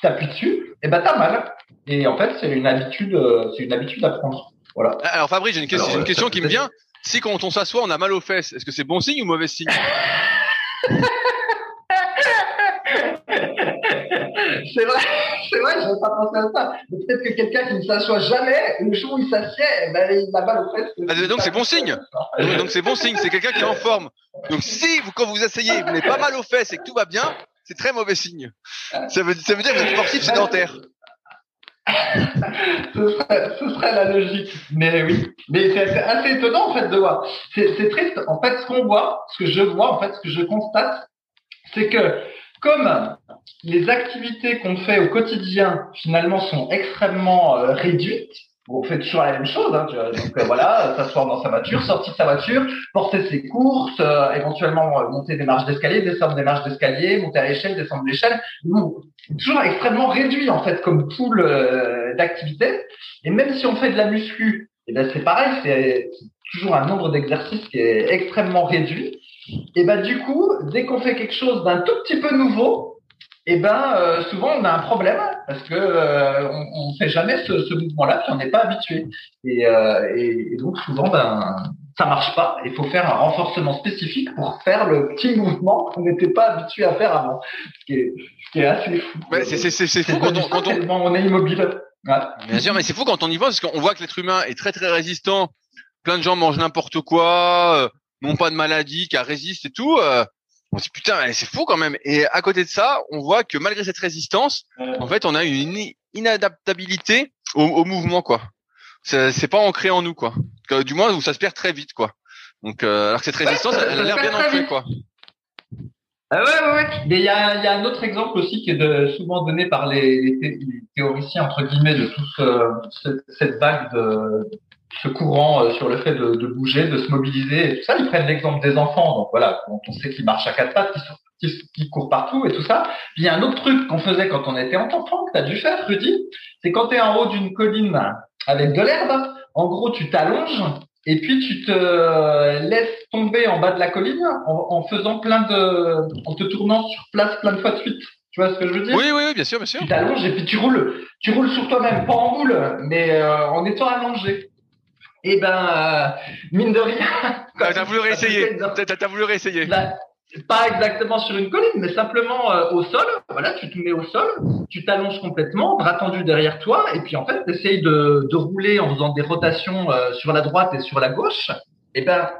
t'appuies dessus, et ben t'as mal. Et en fait, c'est une habitude, euh, c'est une habitude à prendre. Voilà. Alors Fabrice, j'ai une question, une question qui me vient. Si quand on s'assoit, on a mal aux fesses, est-ce que c'est bon signe ou mauvais signe? C'est vrai, c'est vrai, je n'avais pas pensé à ça. Peut-être que quelqu'un qui ne s'assoit jamais, le jour où il s'assied, eh ben, il a mal aux fesses. Ah, donc c'est bon signe. Donc c'est bon signe, c'est quelqu'un qui est en forme. Donc si vous, quand vous asseyez, vous n'avez pas mal aux fesses et que tout va bien, c'est très mauvais signe. Ça veut, ça veut dire que vous êtes sportif sédentaire ce, serait, la logique. Mais oui. Mais c'est assez étonnant, en fait, de voir. C'est triste. En fait, ce qu'on voit, ce que je vois, en fait, ce que je constate, c'est que comme les activités qu'on fait au quotidien, finalement, sont extrêmement euh, réduites, on fait toujours la même chose. Hein, donc euh, voilà, s'asseoir dans sa voiture, sortir de sa voiture, porter ses courses, euh, éventuellement euh, monter des marches d'escalier, descendre des marches d'escalier, monter à l'échelle, descendre l'échelle. Toujours extrêmement réduit en fait comme pool d'activités. Et même si on fait de la muscu, et eh ben c'est pareil, c'est toujours un nombre d'exercices qui est extrêmement réduit. Et ben du coup, dès qu'on fait quelque chose d'un tout petit peu nouveau, eh ben euh, souvent on a un problème parce que euh, on, fait jamais ce, ce mouvement-là puis on n'est pas habitué et, euh, et, donc souvent ben ça marche pas. Il faut faire un renforcement spécifique pour faire le petit mouvement qu'on n'était pas habitué à faire avant, ce qui est, ce qui est assez fou. Ouais, c'est c'est fou quand on, quand on... on est immobile. Bien sûr, mais c'est fou quand on y voit parce qu'on voit que l'être humain est très très résistant. Plein de gens mangent n'importe quoi, euh, n'ont pas de maladie, qui résistent et tout. Euh, on se dit putain, c'est fou quand même. Et à côté de ça, on voit que malgré cette résistance, en fait, on a une inadaptabilité au, mouvement, quoi. C'est pas ancré en nous, quoi. Du moins, où ça se perd très vite, quoi. Donc, euh, alors que cette résistance, elle, a l'air bien ancrée, quoi. Ah ouais, ouais, ouais. Mais il y a, y a, un autre exemple aussi qui est de, souvent donné par les, les, théoriciens entre guillemets de toute cette vague de, ce courant euh, sur le fait de, de, bouger, de se mobiliser et tout ça. Ils prennent l'exemple des enfants. Donc voilà, quand on sait qu'ils marchent à quatre pattes, qu'ils qui courent partout et tout ça. Puis il y a un autre truc qu'on faisait quand on était enfant, que tu as dû faire, Rudy, c'est quand tu es en haut d'une colline avec de l'herbe, en gros, tu t'allonges et puis tu te laisses tomber en bas de la colline en, en, faisant plein de, en te tournant sur place plein de fois de suite. Tu vois ce que je veux dire? Oui, oui, oui, bien sûr, bien sûr. Tu t'allonges et puis tu roules, tu roules sur toi-même, pas en boule, mais euh, en étant allongé. Eh ben, euh, mine de rien. T'as voulu réessayer. T'as voulu réessayer. pas exactement sur une colline, mais simplement euh, au sol. Voilà, tu te mets au sol, tu t'allonges complètement, bras tendu derrière toi, et puis en fait, tu essayes de, de rouler en faisant des rotations euh, sur la droite et sur la gauche. Eh ben,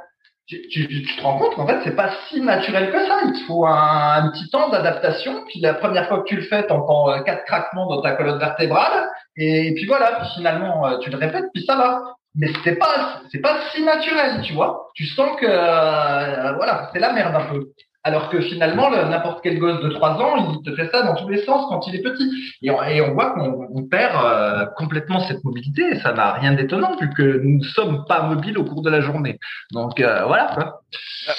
tu, tu, tu, te rends compte qu'en fait, c'est pas si naturel que ça. Il te faut un, un petit temps d'adaptation. Puis la première fois que tu le fais, t'entends quatre craquements dans ta colonne vertébrale. Et puis voilà, finalement, euh, tu le répètes, puis ça va. Mais c'est pas, c'est pas si naturel, tu vois. Tu sens que, euh, voilà, c'est la merde un peu. Alors que finalement, n'importe quel gosse de 3 ans, il te fait ça dans tous les sens quand il est petit. Et on, et on voit qu'on perd euh, complètement cette mobilité. Et ça n'a rien d'étonnant vu que nous ne sommes pas mobiles au cours de la journée. Donc euh, voilà. Quoi.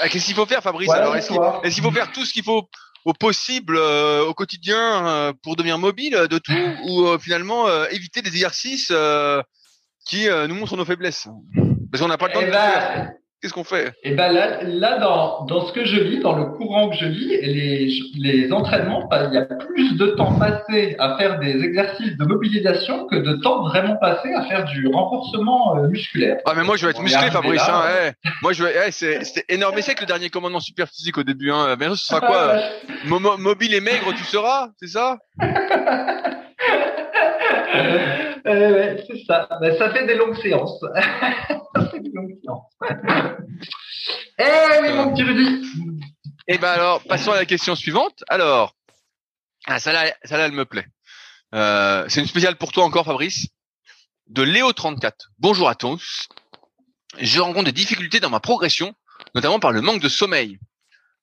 Qu'est-ce qu'il faut faire, Fabrice Alors, Est-ce qu'il faut faire tout ce qu'il faut au possible au quotidien pour devenir mobile de tout ou finalement éviter des exercices qui euh, nous montrent nos faiblesses. Parce qu'on n'a pas le temps de eh ben, faire. Qu'est-ce qu'on fait? Et eh ben là, là dans, dans ce que je lis, dans le courant que je lis, les, les entraînements, il y a plus de temps passé à faire des exercices de mobilisation que de temps vraiment passé à faire du renforcement euh, musculaire. Ah mais moi je vais être musclé, Fabrice. Hein, Moi je vais, c'était énorme. C'est que le dernier commandement super physique au début. Hein. Mais ce sera quoi? Mobile et maigre, tu seras, c'est ça? euh, c'est ça. Ben, ça fait des longues séances. ça fait des longues séances. eh oui, mon petit Rudy. Eh ben alors, passons à la question suivante. Alors, ah, ça là, ça là, elle me plaît. Euh, c'est une spéciale pour toi encore, Fabrice. De Léo34. Bonjour à tous. Je rencontre des difficultés dans ma progression, notamment par le manque de sommeil.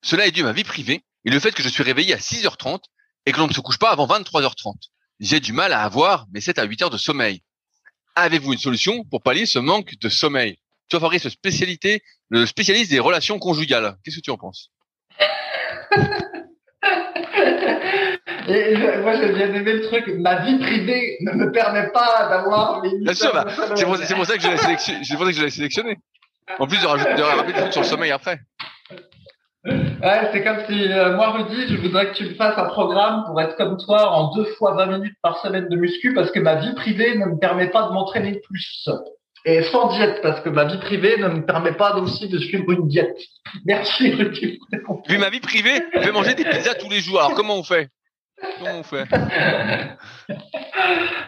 Cela est dû à ma vie privée et le fait que je suis réveillé à 6h30 et que l'on ne se couche pas avant 23h30 j'ai du mal à avoir mes 7 à 8 heures de sommeil. Avez-vous une solution pour pallier ce manque de sommeil? Tu vois, Fabrice, spécialité, le spécialiste des relations conjugales. Qu'est-ce que tu en penses? Et moi, j'ai bien aimé le truc. Ma vie privée ne me permet pas d'avoir. Bien sûr, bah, c'est pour, ça que je l'ai sélectionné. En plus de rajouter des trucs sur le sommeil après. Ouais, c'est comme si euh, moi Rudy, je voudrais que tu me fasses un programme pour être comme toi en deux fois 20 minutes par semaine de muscu parce que ma vie privée ne me permet pas de m'entraîner plus. Et sans diète parce que ma vie privée ne me permet pas aussi de suivre une diète. Merci Rudy. Vu ma vie privée, je vais manger des pizzas tous les jours. Alors comment on fait? Comment on fait?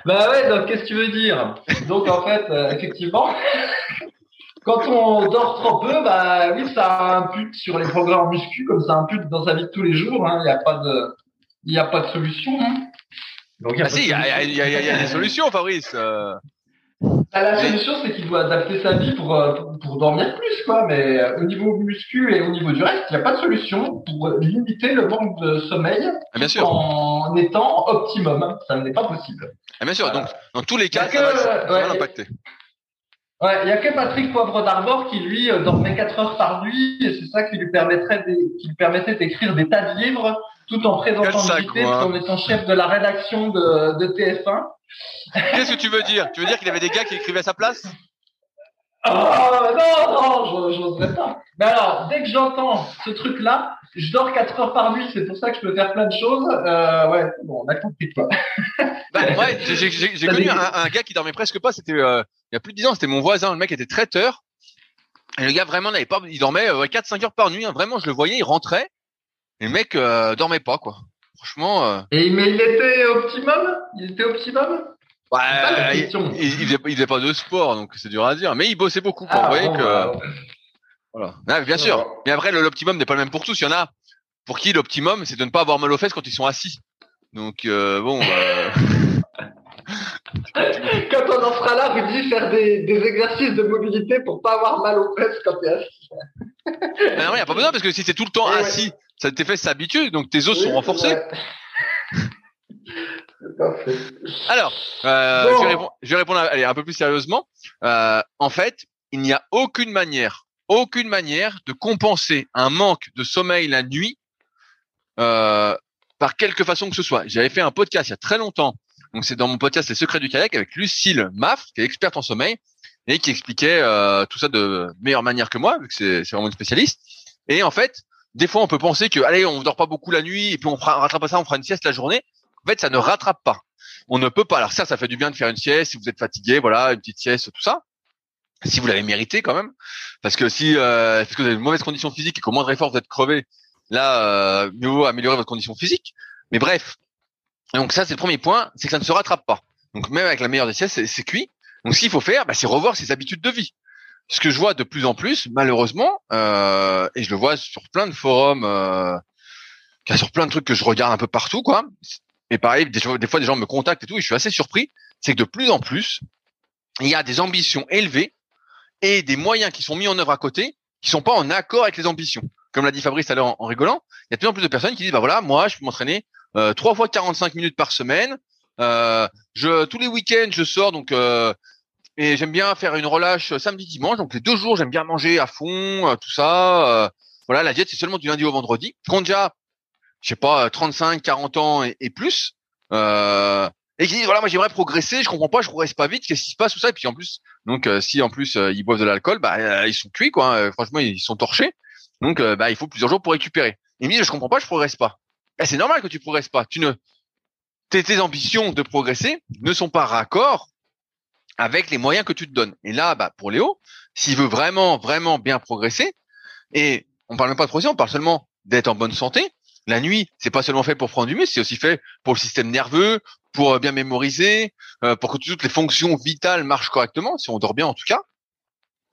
Bah ouais, donc qu'est-ce que tu veux dire? Donc en fait, euh, effectivement, quand on dort trop peu, bah oui, ça but sur les programmes muscu, comme ça impute dans sa vie de tous les jours. Hein. Il n'y a pas de, il a pas de solution. Hein. Donc, ah si, il y a, y, a, y a, des solutions, Fabrice. Euh... Bah, la solution, c'est qu'il doit adapter sa vie pour, euh, pour, dormir plus, quoi. Mais euh, au niveau muscu et au niveau du reste, il n'y a pas de solution pour limiter le manque de sommeil ah, bien sûr. en étant optimum. Ça n'est pas possible. Ah, bien sûr. Donc, dans tous les cas, ça, va, ça va l'impacter. Ouais, il y a que Patrick Poivre d'Arbor qui lui euh, dormait 4 heures par nuit et c'est ça qui lui permettrait qui lui permettait d'écrire des tas de livres tout en présentant l'unité en étant chef de la rédaction de, de TF1. Qu'est-ce que tu veux dire? Tu veux dire qu'il y avait des gars qui écrivaient à sa place? Oh non, non, j'oserais pas. Mais alors, dès que j'entends ce truc-là, je dors 4 heures par nuit, c'est pour ça que je peux faire plein de choses. Euh, ouais, bon, on a compris quoi. Bah, ouais, j'ai connu un, un, gars qui dormait presque pas. C'était euh, il y a plus de 10 ans. C'était mon voisin. Le mec était traiteur. Et le gars vraiment n'avait pas. Il dormait euh, 4-5 heures par nuit. Hein. Vraiment, je le voyais. Il rentrait. Et le mec euh, dormait pas quoi. Franchement. Euh... Et mais il était optimum? Il était optimum? Ouais, il, il, faisait, il, faisait, pas de sport, donc c'est dur à dire. Mais il bossait beaucoup. Quoi. Ah, Vous voyez que. Bah, voilà. Ah, bien sûr. Mais après, l'optimum n'est pas le même pour tous. Il y en a pour qui l'optimum, c'est de ne pas avoir mal aux fesses quand ils sont assis. Donc euh, bon. Euh... quand on en sera là, Rudy, faire des, des, exercices de mobilité pour pas avoir mal aux fesses quand tu es assis. non, il n'y a pas besoin parce que si c'est tout le temps assis, ça tes fesses s'habituent, donc tes os sont renforcés. Alors, euh, je, vais répondre, je, vais répondre, allez, un peu plus sérieusement. Euh, en fait, il n'y a aucune manière aucune manière de compenser un manque de sommeil la nuit euh, par quelque façon que ce soit. J'avais fait un podcast il y a très longtemps. Donc c'est dans mon podcast Les Secrets du kayak avec Lucille Maff, qui est experte en sommeil et qui expliquait euh, tout ça de meilleure manière que moi, vu que c'est vraiment une spécialiste. Et en fait, des fois on peut penser que allez, on dort pas beaucoup la nuit et puis on fera, rattrape ça, on fera une sieste la journée. En fait, ça ne rattrape pas. On ne peut pas. Alors certes, ça fait du bien de faire une sieste si vous êtes fatigué, voilà, une petite sieste, tout ça si vous l'avez mérité quand même, parce que si euh, parce que vous avez une mauvaise condition physique et qu'au moindre effort vous êtes crevé, là, euh, mieux vaut améliorer votre condition physique. Mais bref, donc ça c'est le premier point, c'est que ça ne se rattrape pas. Donc même avec la meilleure des siestes, c'est cuit. Donc ce qu'il faut faire, bah, c'est revoir ses habitudes de vie. Ce que je vois de plus en plus, malheureusement, euh, et je le vois sur plein de forums, euh, sur plein de trucs que je regarde un peu partout, quoi. Et pareil, des, des fois des gens me contactent et tout, et je suis assez surpris c'est que de plus en plus, il y a des ambitions élevées et des moyens qui sont mis en œuvre à côté qui sont pas en accord avec les ambitions. Comme l'a dit Fabrice tout à l'heure en, rigolant, il y a de plus en plus de personnes qui disent bah voilà, moi je peux m'entraîner euh, trois fois 45 minutes par semaine. Euh, je tous les week-ends je sors donc euh, et j'aime bien faire une relâche samedi dimanche donc les deux jours j'aime bien manger à fond euh, tout ça. Euh, voilà la diète c'est seulement du lundi au vendredi. Quand déjà je sais pas 35 40 ans et, et plus euh, et qui disent voilà moi j'aimerais progresser je comprends pas je progresse pas vite qu'est-ce qui se passe tout ça et puis en plus donc si en plus ils boivent de l'alcool bah ils sont cuits quoi hein. franchement ils sont torchés donc bah il faut plusieurs jours pour récupérer ils me disent je comprends pas je progresse pas eh, c'est normal que tu progresses pas. Tu ne, tes, tes, ambitions de progresser ne sont pas raccord avec les moyens que tu te donnes. Et là, bah, pour Léo, s'il veut vraiment, vraiment bien progresser, et on parle même pas de progresser, on parle seulement d'être en bonne santé. La nuit, c'est pas seulement fait pour prendre du muscle, c'est aussi fait pour le système nerveux, pour euh, bien mémoriser, euh, pour que toutes les fonctions vitales marchent correctement, si on dort bien en tout cas.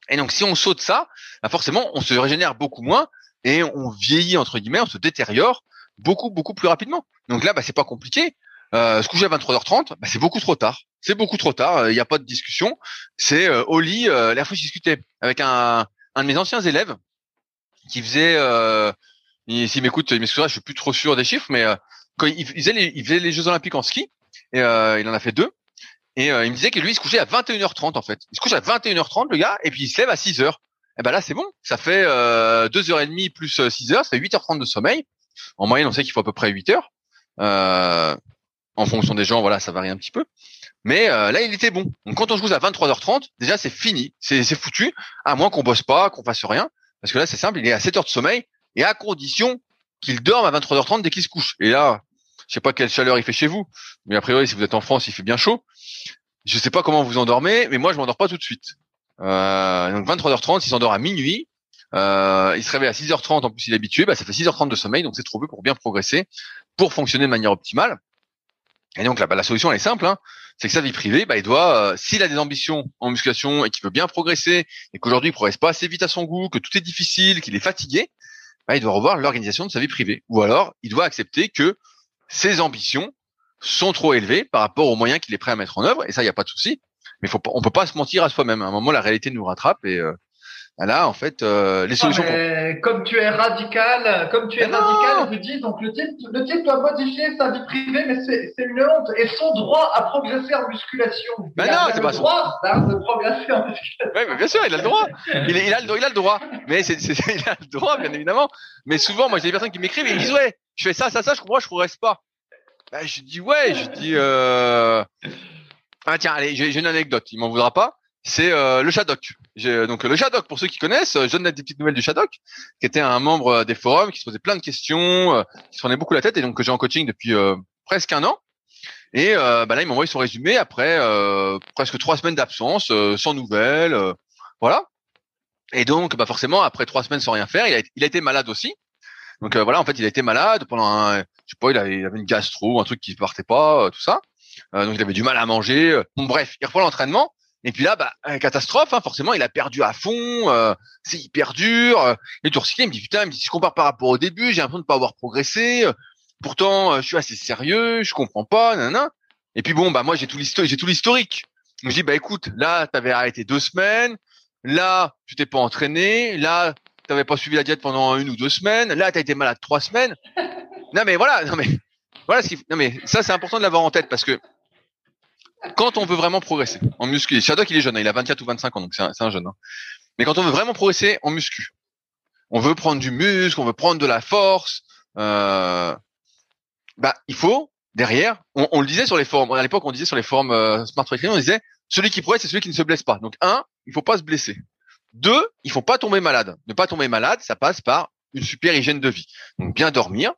Et donc, si on saute ça, bah forcément, on se régénère beaucoup moins et on vieillit entre guillemets, on se détériore beaucoup beaucoup plus rapidement. Donc là, bah, c'est pas compliqué. Euh, se coucher à 23h30, bah, c'est beaucoup trop tard. C'est beaucoup trop tard. Il n'y a pas de discussion. C'est euh, au lit. Euh, la fois, je discutais avec un, un de mes anciens élèves qui faisait. Euh, S'il m'écoute, il m'excusera, je suis plus trop sûr des chiffres, mais euh, quand il, faisait les, il faisait les Jeux Olympiques en ski, et euh, il en a fait deux. Et euh, il me disait que lui, il se couchait à 21h30 en fait. Il se couche à 21h30 le gars, et puis il se lève à 6h. Et eh ben là, c'est bon. Ça fait euh, 2h30 plus 6h, ça fait 8h30 de sommeil. En moyenne, on sait qu'il faut à peu près 8 heures. Euh, en fonction des gens, voilà, ça varie un petit peu. Mais euh, là, il était bon. Donc quand on se couche à 23h30, déjà c'est fini, c'est foutu, à moins qu'on bosse pas, qu'on fasse rien. Parce que là, c'est simple, il est à 7 heures de sommeil, et à condition qu'il dorme à 23h30 dès qu'il se couche. Et là, je sais pas quelle chaleur il fait chez vous, mais a priori, si vous êtes en France, il fait bien chaud. Je sais pas comment vous endormez, mais moi, je m'endors pas tout de suite. Euh, donc 23h30, il s'endort à minuit. Euh, il se réveille à 6h30, en plus il est habitué, bah, ça fait 6h30 de sommeil, donc c'est trop peu pour bien progresser, pour fonctionner de manière optimale. Et donc là, bah, la solution elle est simple, hein. c'est que sa vie privée, bah, il doit, euh, s'il a des ambitions en musculation et qu'il veut bien progresser, et qu'aujourd'hui il progresse pas assez vite à son goût, que tout est difficile, qu'il est fatigué, bah, il doit revoir l'organisation de sa vie privée. Ou alors, il doit accepter que ses ambitions sont trop élevées par rapport aux moyens qu'il est prêt à mettre en œuvre, et ça, il n'y a pas de souci. Mais faut, on peut pas se mentir à soi-même. À un moment, la réalité nous rattrape et euh, Là, en fait, euh, les solutions. Comme tu es radical, comme tu es radical, je dis donc le type, le type doit modifier sa vie privée, mais c'est une honte et son droit à progresser en musculation. Ben non, c'est pas son droit hein, de progresser en musculation. Oui, mais bien sûr, il a le droit. Il, il, a, le, il a le droit. Mais c'est, il a le droit, bien évidemment. Mais souvent, moi, j'ai des personnes qui m'écrivent et ils disent ouais, je fais ça, ça, ça, je comprends, je progresse pas. Ben, je dis ouais, je dis euh... ah tiens, allez, j'ai une anecdote. Il m'en voudra pas c'est euh, le Shadok. Donc le Shadok, pour ceux qui connaissent, je donne des petites nouvelles du Shadok, qui était un membre euh, des forums, qui se posait plein de questions, euh, qui se prenait beaucoup la tête, et donc que j'ai en coaching depuis presque un an. Et bah là, il m'a envoyé son résumé après presque trois semaines d'absence, sans nouvelles, voilà. Et donc, bah forcément, après trois semaines sans rien faire, il a, il a été malade aussi. Donc voilà, en fait, il a été malade pendant un, je sais pas, il avait, il avait une gastro, un truc qui partait pas, tout ça. donc il avait du mal à manger. Bon bref, il reprend l'entraînement et puis là, bah, catastrophe, hein, forcément, il a perdu à fond, euh, c'est hyper dur. Euh, et tout il me dit, putain, il me dit, si je compare par rapport au début, j'ai l'impression de pas avoir progressé. Euh, pourtant, je suis assez sérieux, je comprends pas, nanana. Et puis bon, bah moi, j'ai tout l'historique, j'ai tout l'historique. Je me dis, bah écoute, là, t'avais arrêté deux semaines. Là, tu t'es pas entraîné. Là, t'avais pas suivi la diète pendant une ou deux semaines. Là, t'as été malade trois semaines. Non mais voilà, non mais voilà, ce non mais ça c'est important de l'avoir en tête parce que quand on veut vraiment progresser en muscu, Shadok il est jeune, hein, il a 24 ou 25 ans, donc c'est un, jeune. Hein. Mais quand on veut vraiment progresser en muscu, on veut prendre du muscle, on veut prendre de la force, euh, bah il faut derrière, on, le disait sur les forums, à l'époque on disait sur les forums euh, Smart Training, on disait celui qui progresse c'est celui qui ne se blesse pas. Donc un, il faut pas se blesser. Deux, il faut pas tomber malade. Ne pas tomber malade, ça passe par une super hygiène de vie. Donc bien dormir,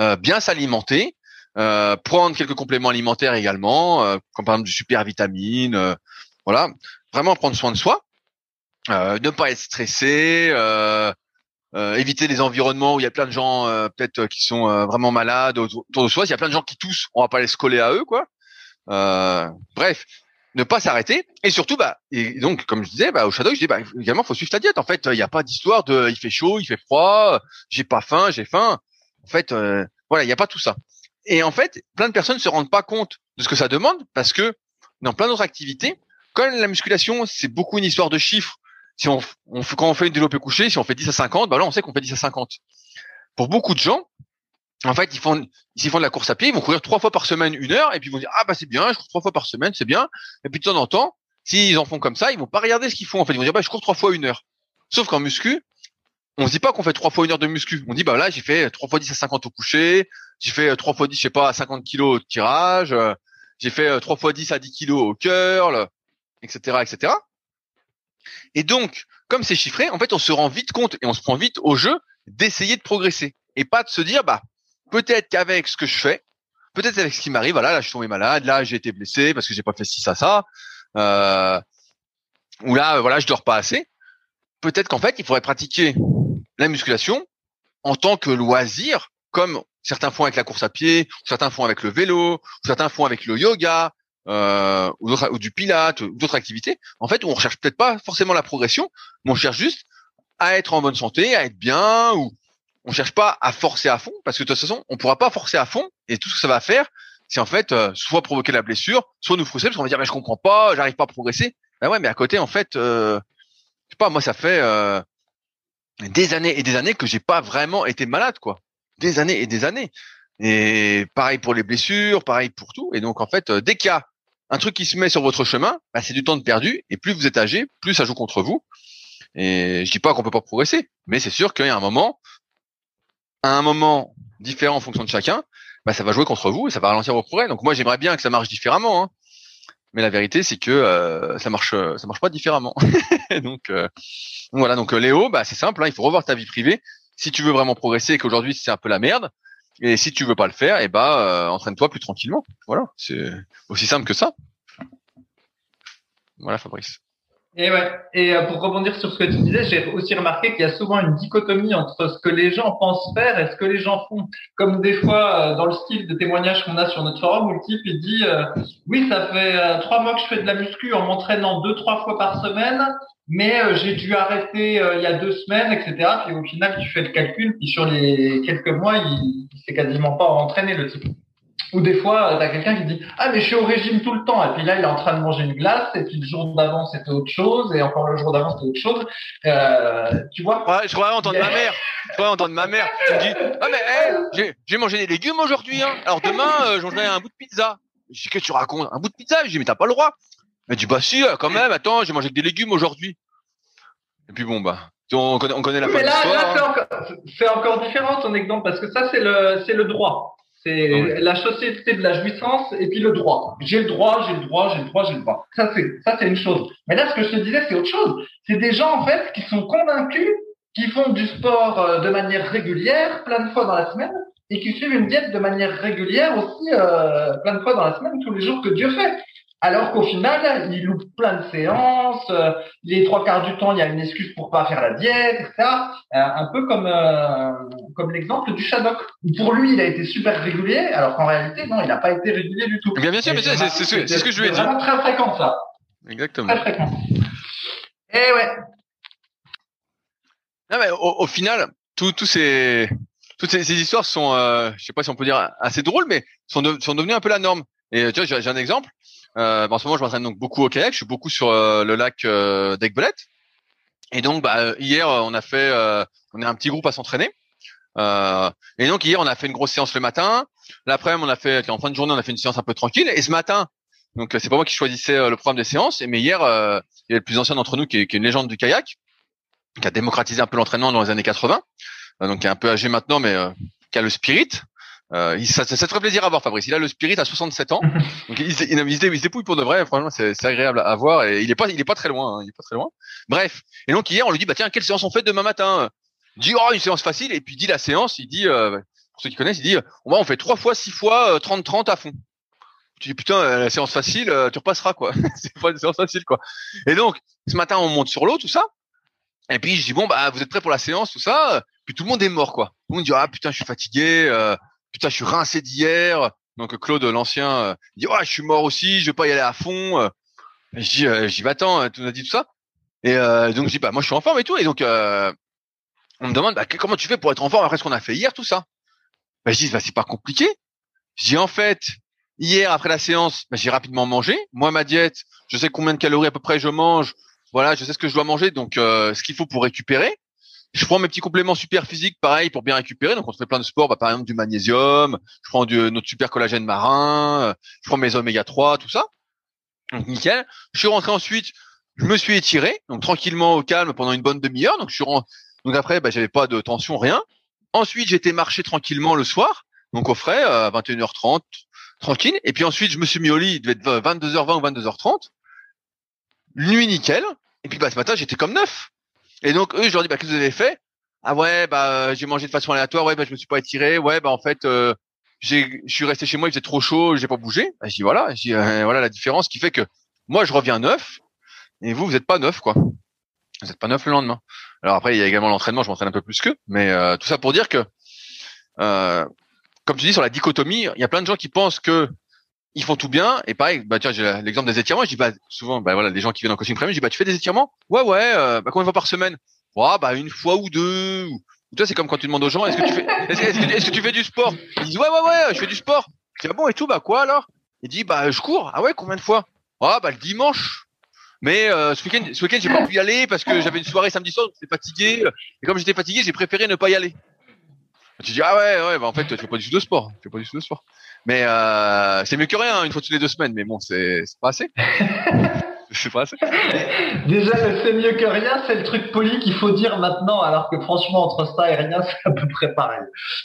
euh, bien s'alimenter, euh, prendre quelques compléments alimentaires également, euh, comme par exemple du super vitamine, euh, voilà, vraiment prendre soin de soi, ne pas être stressé, éviter les environnements où il y a plein de gens peut-être qui sont vraiment malades autour de soi. S'il y a plein de gens qui toussent, on va pas les coller à eux, quoi. bref, ne pas s'arrêter et surtout bah et donc comme je disais bah au shadow je dis bah également faut suivre ta diète en fait il n'y a pas d'histoire de il fait chaud il fait froid j'ai pas faim j'ai faim en fait voilà il n'y a pas tout ça et en fait, plein de personnes ne se rendent pas compte de ce que ça demande parce que dans plein d'autres activités. Comme la musculation, c'est beaucoup une histoire de chiffres. Si on, on quand on fait une développé couché, si on fait 10 à 50, bah là, on sait qu'on fait 10 à 50. Pour beaucoup de gens, en fait, ils font, ils font de la course à pied, ils vont courir trois fois par semaine une heure, et puis ils vont dire, ah bah c'est bien, je cours trois fois par semaine, c'est bien. Et puis de temps en temps, s'ils en font comme ça, ils vont pas regarder ce qu'ils font. En fait, ils vont dire, bah je cours trois fois une heure. Sauf qu'en muscu, on se dit pas qu'on fait trois fois une heure de muscu. On dit, bah là, j'ai fait trois fois 10 à 50 au coucher, j'ai fait euh, trois fois 10, je sais pas, à 50 kilos au tirage, euh, j'ai fait euh, trois fois 10 à 10 kilos au curl, etc., etc. Et donc, comme c'est chiffré, en fait, on se rend vite compte et on se prend vite au jeu d'essayer de progresser et pas de se dire, bah, peut-être qu'avec ce que je fais, peut-être avec ce qui m'arrive, voilà, là, je suis tombé malade, là, j'ai été blessé parce que j'ai pas fait ci, ça, ça, euh, ou là, voilà, je dors pas assez. Peut-être qu'en fait, il faudrait pratiquer la musculation en tant que loisir, comme certains font avec la course à pied, certains font avec le vélo, certains font avec le yoga, euh, ou, du pilate, ou d'autres activités. En fait, on recherche peut-être pas forcément la progression, mais on cherche juste à être en bonne santé, à être bien, ou on cherche pas à forcer à fond, parce que de toute façon, on pourra pas forcer à fond, et tout ce que ça va faire, c'est en fait euh, soit provoquer la blessure, soit nous frustrer, parce qu'on va dire mais je comprends pas, j'arrive pas à progresser. Ben ouais, mais à côté, en fait, euh, je sais pas, moi ça fait euh, des années et des années que j'ai pas vraiment été malade, quoi. Des années et des années. Et pareil pour les blessures, pareil pour tout. Et donc en fait, euh, dès qu'il y a un truc qui se met sur votre chemin, bah, c'est du temps de perdu. Et plus vous êtes âgé, plus ça joue contre vous. Et je dis pas qu'on peut pas progresser, mais c'est sûr qu'il y a un moment, à un moment différent en fonction de chacun, bah, ça va jouer contre vous et ça va ralentir vos progrès. Donc moi j'aimerais bien que ça marche différemment, hein. mais la vérité c'est que euh, ça marche, ça marche pas différemment. donc, euh, voilà. Donc Léo, bah c'est simple, hein, il faut revoir ta vie privée si tu veux vraiment progresser et qu'aujourd'hui c'est un peu la merde. Et si tu veux pas le faire, et eh bah euh, entraîne-toi plus tranquillement. Voilà, c'est aussi simple que ça. Voilà, Fabrice. Et ouais. Et euh, pour rebondir sur ce que tu disais, j'ai aussi remarqué qu'il y a souvent une dichotomie entre ce que les gens pensent faire et ce que les gens font. Comme des fois euh, dans le style de témoignage qu'on a sur notre forum où le type il dit euh, oui ça fait trois mois que je fais de la muscu en m'entraînant deux trois fois par semaine, mais j'ai dû arrêter il y a deux semaines etc. Et au final tu fais le calcul puis sur les quelques mois il, il s'est quasiment pas entraîné le type. Ou des fois, tu as quelqu'un qui dit Ah, mais je suis au régime tout le temps. Et puis là, il est en train de manger une glace. Et puis le jour d'avant, c'était autre chose. Et encore le jour d'avant, c'était autre chose. Euh, tu vois? Ouais, Je crois entendre ma mère. Je crois entendre ma mère. Tu me dis Ah, mais hey, j'ai mangé des légumes aujourd'hui. Hein. Alors demain, euh, j'en un bout de pizza. Je dis Qu'est-ce que tu racontes? Un bout de pizza? Je dis Mais t'as pas le droit. Elle dit Bah si, euh, quand même. Attends, j'ai mangé des légumes aujourd'hui. Et puis bon, bah. On connaît, on connaît la Mais là, là c'est encore, encore, différent ton exemple parce que ça, c'est le, c'est le droit. C'est ah la société de la jouissance et puis le droit. J'ai le droit, j'ai le droit, j'ai le droit, j'ai le droit. Ça c'est ça c'est une chose. Mais là ce que je te disais c'est autre chose. C'est des gens en fait qui sont convaincus, qui font du sport euh, de manière régulière, plein de fois dans la semaine, et qui suivent une diète de manière régulière aussi, euh, plein de fois dans la semaine, tous les jours que Dieu fait. Alors qu'au final, il loupe plein de séances, euh, les trois quarts du temps, il y a une excuse pour pas faire la diète, etc. Euh, un peu comme euh, comme l'exemple du Shadok. Pour lui, il a été super régulier, alors qu'en réalité, non, il n'a pas été régulier du tout. Bien, bien sûr, mais c'est ce, ce, que je lui ai dit. C'est très fréquent ça. Exactement. Très fréquent. Et eh ouais. Non, mais au, au final, tous ces toutes ces, ces, histoires sont, euh, je sais pas si on peut dire assez drôles, mais sont, de, sont devenues un peu la norme. Et tu vois, j'ai un exemple. Euh, en ce moment, je m'entraîne donc beaucoup au kayak. Je suis beaucoup sur euh, le lac euh. Et donc, bah, hier, on a fait, euh, on est un petit groupe à s'entraîner. Euh, et donc hier, on a fait une grosse séance le matin. L'après-midi, on a fait, en fin de journée, on a fait une séance un peu tranquille. Et ce matin, donc c'est pas moi qui choisissais le programme des séances. Mais hier, il y a le plus ancien d'entre nous qui est, qui est, une légende du kayak, qui a démocratisé un peu l'entraînement dans les années 80. donc qui est un peu âgé maintenant, mais qui a le spirit. Euh, il, ça, ça, ça, te ferait plaisir à voir, Fabrice. Il a le spirit à 67 ans. Donc il, il, il, il se dépouille pour de vrai. Franchement, c'est agréable à voir. Et il est pas, il est pas très loin. Hein, il est pas très loin. Bref. Et donc hier, on lui dit, bah tiens, quelle séance on fait demain matin? Dit, oh, une séance facile. Et puis il dit la séance. Il dit, euh, pour ceux qui connaissent, il dit, on va, on fait trois fois, six fois, 30-30 euh, à fond. Tu dis putain, euh, la séance facile, tu repasseras quoi. c'est pas une séance facile quoi. Et donc ce matin, on monte sur l'eau, tout ça. Et puis je dis bon bah vous êtes prêts pour la séance, tout ça? Puis tout le monde est mort quoi. Tout le monde dit ah putain, je suis fatigué putain, je suis rincé d'hier. Donc Claude, l'ancien, euh, dit, oh, je suis mort aussi, je vais pas y aller à fond. Euh. Dis, euh, j'y vais, attends, tu nous as dit tout ça. Et donc je dis, bah moi je suis en forme et tout. Et donc on me demande, bah, comment tu fais pour être en forme après ce qu'on a fait hier, tout ça? Bah, je dis, bah, c'est pas compliqué. Je dis, en fait, hier après la séance, bah, j'ai rapidement mangé. Moi, ma diète, je sais combien de calories à peu près je mange. Voilà, je sais ce que je dois manger, donc euh, ce qu'il faut pour récupérer. Je prends mes petits compléments super physiques, pareil, pour bien récupérer. Donc, on fait plein de sports, bah, par exemple du magnésium. Je prends du, notre super collagène marin. euh, Je prends mes oméga 3, tout ça. Donc, nickel. Je suis rentré ensuite. Je me suis étiré, donc tranquillement au calme pendant une bonne demi-heure. Donc, je suis rentré. Donc après, bah, j'avais pas de tension, rien. Ensuite, j'étais marché tranquillement le soir, donc au frais, à 21h30, tranquille. Et puis ensuite, je me suis mis au lit, il devait être 22h20 ou 22h30. Nuit nickel. Et puis bah, ce matin, j'étais comme neuf. Et donc eux, je leur dis, bah, qu'est-ce que vous avez fait? Ah ouais, bah euh, j'ai mangé de façon aléatoire. Ouais, bah je me suis pas étiré. Ouais, bah en fait, euh, j'ai, je suis resté chez moi, il faisait trop chaud, j'ai pas bougé. Bah, je dis voilà, je dis euh, voilà la différence qui fait que moi je reviens neuf et vous, vous êtes pas neuf quoi. Vous êtes pas neuf le lendemain. Alors après, il y a également l'entraînement, je m'entraîne un peu plus qu'eux, mais euh, tout ça pour dire que, euh, comme tu dis sur la dichotomie, il y a plein de gens qui pensent que ils font tout bien et pareil, bah tiens, j'ai l'exemple des étirements, je dis bah souvent, bah voilà, les gens qui viennent en coaching premium, je dis bah tu fais des étirements? Ouais ouais, euh, bah combien de fois par semaine? Ouais, bah une fois ou deux. Toi, c'est comme quand tu demandes aux gens, est-ce que tu fais, est-ce que, tu fais du sport? Ils disent ouais ouais ouais, je fais du sport. Dis ah bon et tout, bah quoi alors? Il dit bah je cours. Ah ouais, combien de fois? Ah bah le dimanche. Mais euh, ce week-end, ce week-end, j'ai pas pu y aller parce que j'avais une soirée samedi soir, j'étais fatigué. Et comme j'étais fatigué, j'ai préféré ne pas y aller. Tu dis ah ouais ouais, bah en fait, tu fais pas du tout de sport, tu fais pas du tout de sport. Mais euh, c'est mieux que rien, une fois toutes les deux semaines. Mais bon, c'est c'est pas assez. c'est pas assez. Déjà, c'est mieux que rien, c'est le truc poli qu'il faut dire maintenant, alors que franchement, entre ça et rien, c'est à peu près pareil.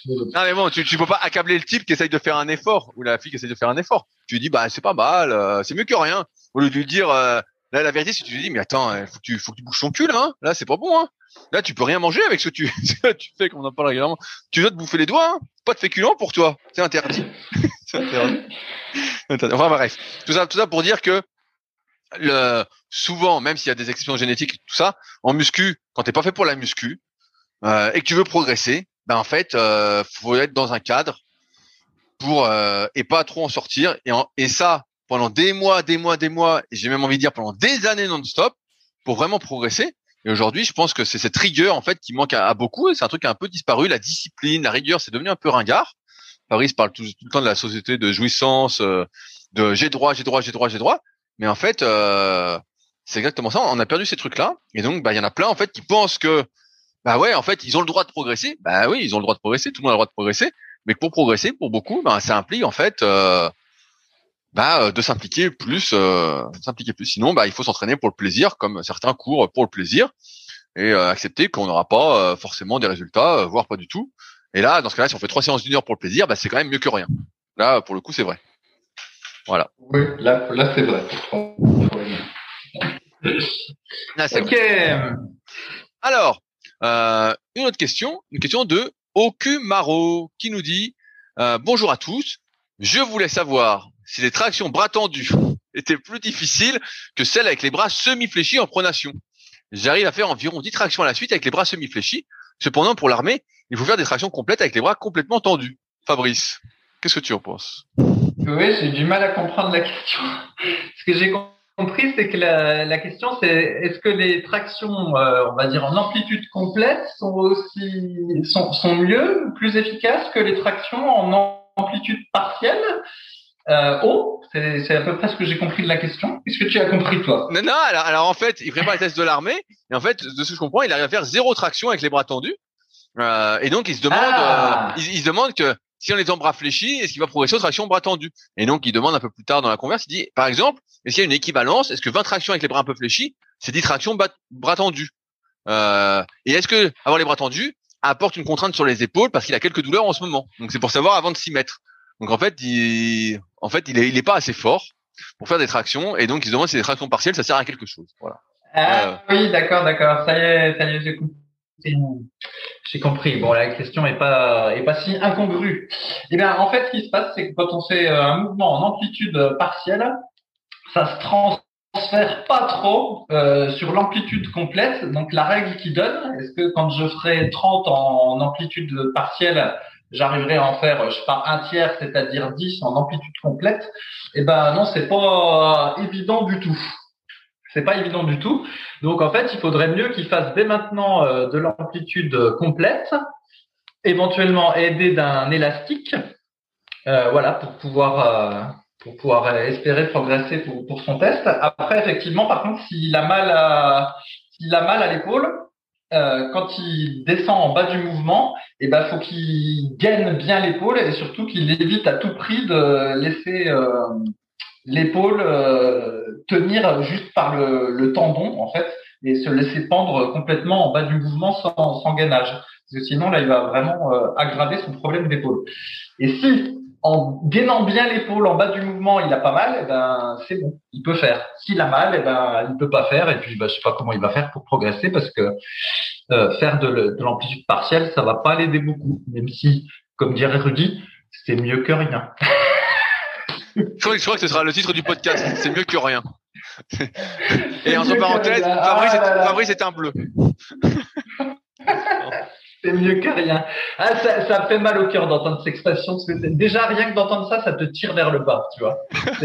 Non mais bon, tu, tu peux pas accabler le type qui essaye de faire un effort ou la fille qui essaye de faire un effort. Tu lui dis bah c'est pas mal, euh, c'est mieux que rien. Au lieu de lui dire euh, là la vérité, si tu lui dis mais attends, euh, faut que tu faut que tu bouges ton cul là, hein. là c'est pas bon. Hein. Là tu peux rien manger avec ce que tu fais comme on en parle régulièrement. Tu dois te bouffer les doigts, hein. pas de féculents pour toi, c'est interdit. interdit. Interdit. Enfin bref, tout ça tout ça pour dire que souvent, même s'il y a des exceptions génétiques, tout ça, en muscu, quand t'es pas fait pour la muscu euh, et que tu veux progresser, ben en fait, euh, faut être dans un cadre pour euh, et pas trop en sortir et, et ça pendant des mois, des mois, des mois, et j'ai même envie de dire pendant des années non-stop pour vraiment progresser. Et aujourd'hui, je pense que c'est cette rigueur en fait qui manque à, beaucoup. C'est un truc qui a un peu disparu. La discipline, la rigueur, c'est devenu un peu ringard. Paris parle tout, tout le temps de la société de jouissance, euh, de j'ai droit, j'ai droit, j'ai droit, j'ai droit. Mais en fait, euh, c'est exactement ça. On a perdu ces trucs-là. Et donc, bah, il y en a plein en fait qui pensent que, bah ouais, en fait, ils ont le droit de progresser. Bah oui, ils ont le droit de progresser. Tout le monde a le droit de progresser. Mais pour progresser, pour beaucoup, bah, ça implique en fait, euh, bah, euh, de s'impliquer plus, euh, de s'impliquer plus. Sinon, bah, il faut s'entraîner pour le plaisir, comme certains courent pour le plaisir, et euh, accepter qu'on n'aura pas euh, forcément des résultats, euh, voire pas du tout. Et là, dans ce cas-là, si on fait trois séances d'une heure pour le plaisir, bah, c'est quand même mieux que rien. Là, pour le coup, c'est vrai. Voilà. Oui, là, là c'est vrai. Là, c'est Ok. Alors, euh, une autre question, une question de Okumaro qui nous dit euh, bonjour à tous. Je voulais savoir si les tractions bras tendus étaient plus difficiles que celles avec les bras semi-fléchis en pronation. J'arrive à faire environ 10 tractions à la suite avec les bras semi-fléchis. Cependant, pour l'armée, il faut faire des tractions complètes avec les bras complètement tendus. Fabrice, qu'est-ce que tu en penses? Oui, j'ai du mal à comprendre la question. Ce que j'ai compris, c'est que la, question, c'est est-ce que les tractions, euh, on va dire en amplitude complète, sont aussi sont, sont mieux, plus efficaces que les tractions en amplitude partielle? Euh, haut C'est à peu près ce que j'ai compris de la question. Qu'est-ce que tu as compris toi? Non, non, alors, alors en fait, il prépare les tests de l'armée, et en fait, de ce que je comprends, il arrive à faire zéro traction avec les bras tendus. Euh, et donc, il se demande, Ah. euh, il, il se demande que si on est en bras fléchis, est-ce qu'il va progresser aux tractions bras tendus? Et donc, il demande un peu plus tard dans la converse, il dit, par exemple, est-ce qu'il y a une équivalence? Est-ce que 20 tractions avec les bras un peu fléchis, c'est 10 tractions bras tendus? Euh, Et est-ce que avoir les bras tendus apporte une contrainte sur les épaules parce qu'il a quelques douleurs en ce moment? Donc, c'est pour savoir avant de s'y mettre. Donc, en fait, il, en fait, il est, il est pas assez fort pour faire des tractions, et donc il se demande si les tractions partielles, ça sert à quelque chose. Voilà. Ah oui, d'accord, d'accord. Ça y est, ça y est, j'ai compris. J'ai compris. Bon, la question est pas est pas si incongrue. Eh bien, en fait, ce qui se passe, c'est que quand on fait euh, un mouvement en amplitude euh, partielle, ça se transfère pas trop euh, sur l'amplitude complète. Donc, la règle qui donne, est-ce que quand je ferai 30 en amplitude partielle, j'arriverai à en faire, je sais pas, un tiers, c'est-à-dire 10 en amplitude complète Eh ben non, c'est pas évident du tout. C'est pas évident du tout. Donc en fait, il faudrait mieux qu'il fasse dès maintenant euh, de l'amplitude complète, éventuellement aidé d'un élastique. Euh, voilà, pour pouvoir euh, pour pouvoir espérer progresser pour, pour son test. Après, effectivement, par contre, s'il a mal à s'il a mal à l'épaule, euh, quand il descend en bas du mouvement, eh ben faut qu'il gaine bien l'épaule et surtout qu'il évite à tout prix de laisser euh, l'épaule euh, tenir juste par le, le, tendon en fait et se laisser pendre complètement en bas du mouvement sans, sans gainage. Parce que sinon là il va vraiment euh, aggraver son problème d'épaule. Et si en gainant bien l'épaule en bas du mouvement, il a pas mal, eh ben c'est bon, il peut faire. S'il a mal, eh ben il peut pas faire. Et puis ben, je sais pas comment il va faire pour progresser parce que euh, faire de l'amplitude partielle, ça va pas l'aider beaucoup. Même si, comme dirait Rudy, c'est mieux que rien. je, crois, que ce sera le titre du podcast. C'est mieux que rien. Et entre parenthèses, Fabrice, ah Fabrice est un bleu. C'est mieux que rien. Ah, ça, ça fait mal au cœur d'entendre cette expression. Parce que déjà, rien que d'entendre ça, ça te tire vers le bas, tu vois.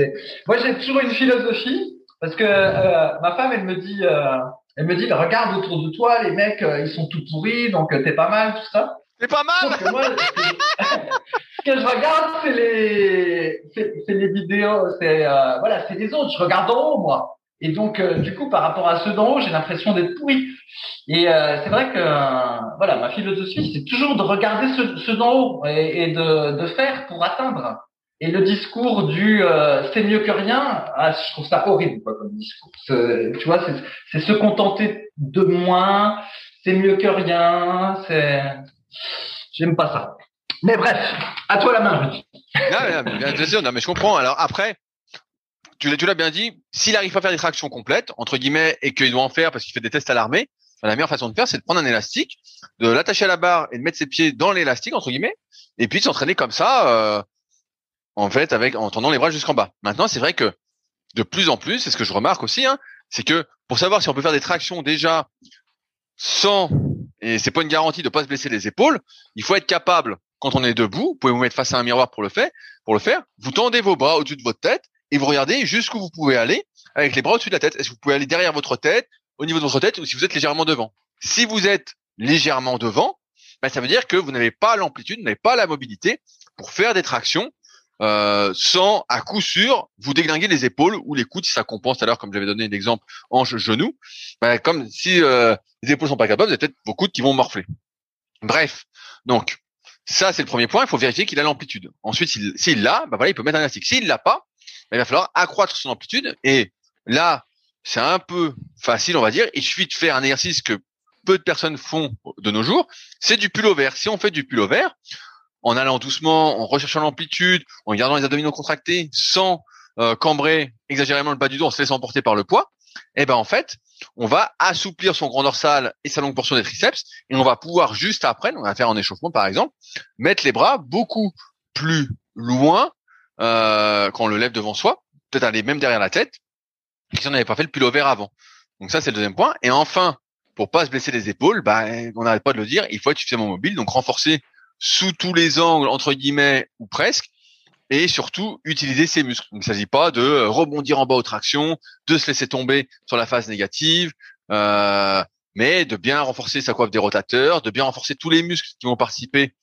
Moi, j'ai toujours une philosophie. Parce que euh, ma femme, elle me dit, euh, elle me dit, bah, regarde autour de toi, les mecs, euh, ils sont tout pourris, donc t'es pas mal, tout ça. T'es pas mal. Que moi, ce que je regarde, c'est les, c'est les vidéos, c'est voilà, c'est les autres. Je regarde en haut, moi. Et donc, du coup, par rapport à ceux d'en haut, j'ai l'impression d'être pourri. Et euh, c'est vrai que voilà, ma philosophie, c'est toujours de regarder ce, d'en haut et, de, de, faire pour atteindre. Et le discours du euh, c'est mieux que rien, ah, je trouve ça horrible quoi, comme discours. Tu vois, c'est se contenter de moins, c'est mieux que rien, c'est j'aime pas ça. Mais bref, à toi la main, Rudy. Non, bien sûr, non, mais je comprends. Alors après, tu l'as bien dit, s'il arrive pas à faire des tractions complètes, entre guillemets, et qu'il doit en faire parce qu'il fait des tests à l'armée, la meilleure façon de faire, c'est de prendre un élastique, de l'attacher à la barre et de mettre ses pieds dans l'élastique entre guillemets, et puis de s'entraîner comme ça, euh, en fait, avec en tendant les bras jusqu'en bas. Maintenant, c'est vrai que de plus en plus, c'est ce que je remarque aussi, hein, c'est que pour savoir si on peut faire des tractions déjà sans, et c'est pas une garantie de pas se blesser les épaules, il faut être capable quand on est debout, vous pouvez vous mettre face à un miroir pour le faire, pour le faire, vous tendez vos bras au-dessus de votre tête et vous regardez jusqu'où vous pouvez aller avec les bras au-dessus de la tête. Est-ce que vous pouvez aller derrière votre tête, au niveau de votre tête ou si vous êtes légèrement devant? Si vous êtes légèrement devant, ben, ça veut dire que vous n'avez pas l'amplitude, vous n'avez pas la mobilité pour faire des tractions euh, sans à coup sûr vous déglinguer les épaules ou les coudes si ça compense. À l'heure comme j'avais donné l'exemple hanche genou ben, comme si euh, les épaules sont pas capables vous avez peut-être vos coudes qui vont morfler. Bref donc ça c'est le premier point. Il faut vérifier qu'il a l'amplitude. Ensuite s'il l'a ben voilà il peut mettre un élastique. S'il l'a pas il va falloir accroître son amplitude et là c'est un peu facile, on va dire. Il suffit de faire un exercice que peu de personnes font de nos jours, c'est du pull vert. Si on fait du pull vert, en allant doucement, en recherchant l'amplitude, en gardant les abdominaux contractés, sans euh, cambrer exagérément le bas du dos, en se laissant porter par le poids, eh ben en fait, on va assouplir son grand dorsal et sa longue portion des triceps, et on va pouvoir juste après, on va faire en échauffement par exemple, mettre les bras beaucoup plus loin euh, quand on le lève devant soi, peut-être aller même derrière la tête, si on n'avait pas fait le pullover avant. Donc ça, c'est le deuxième point. Et enfin, pour pas se blesser les épaules, bah, on n'arrête pas de le dire, il faut être suffisamment mobile, donc renforcer sous tous les angles, entre guillemets, ou presque, et surtout utiliser ses muscles. Il ne s'agit pas de rebondir en bas aux tractions, de se laisser tomber sur la phase négative, euh, mais de bien renforcer sa coiffe des rotateurs, de bien renforcer tous les muscles qui vont participer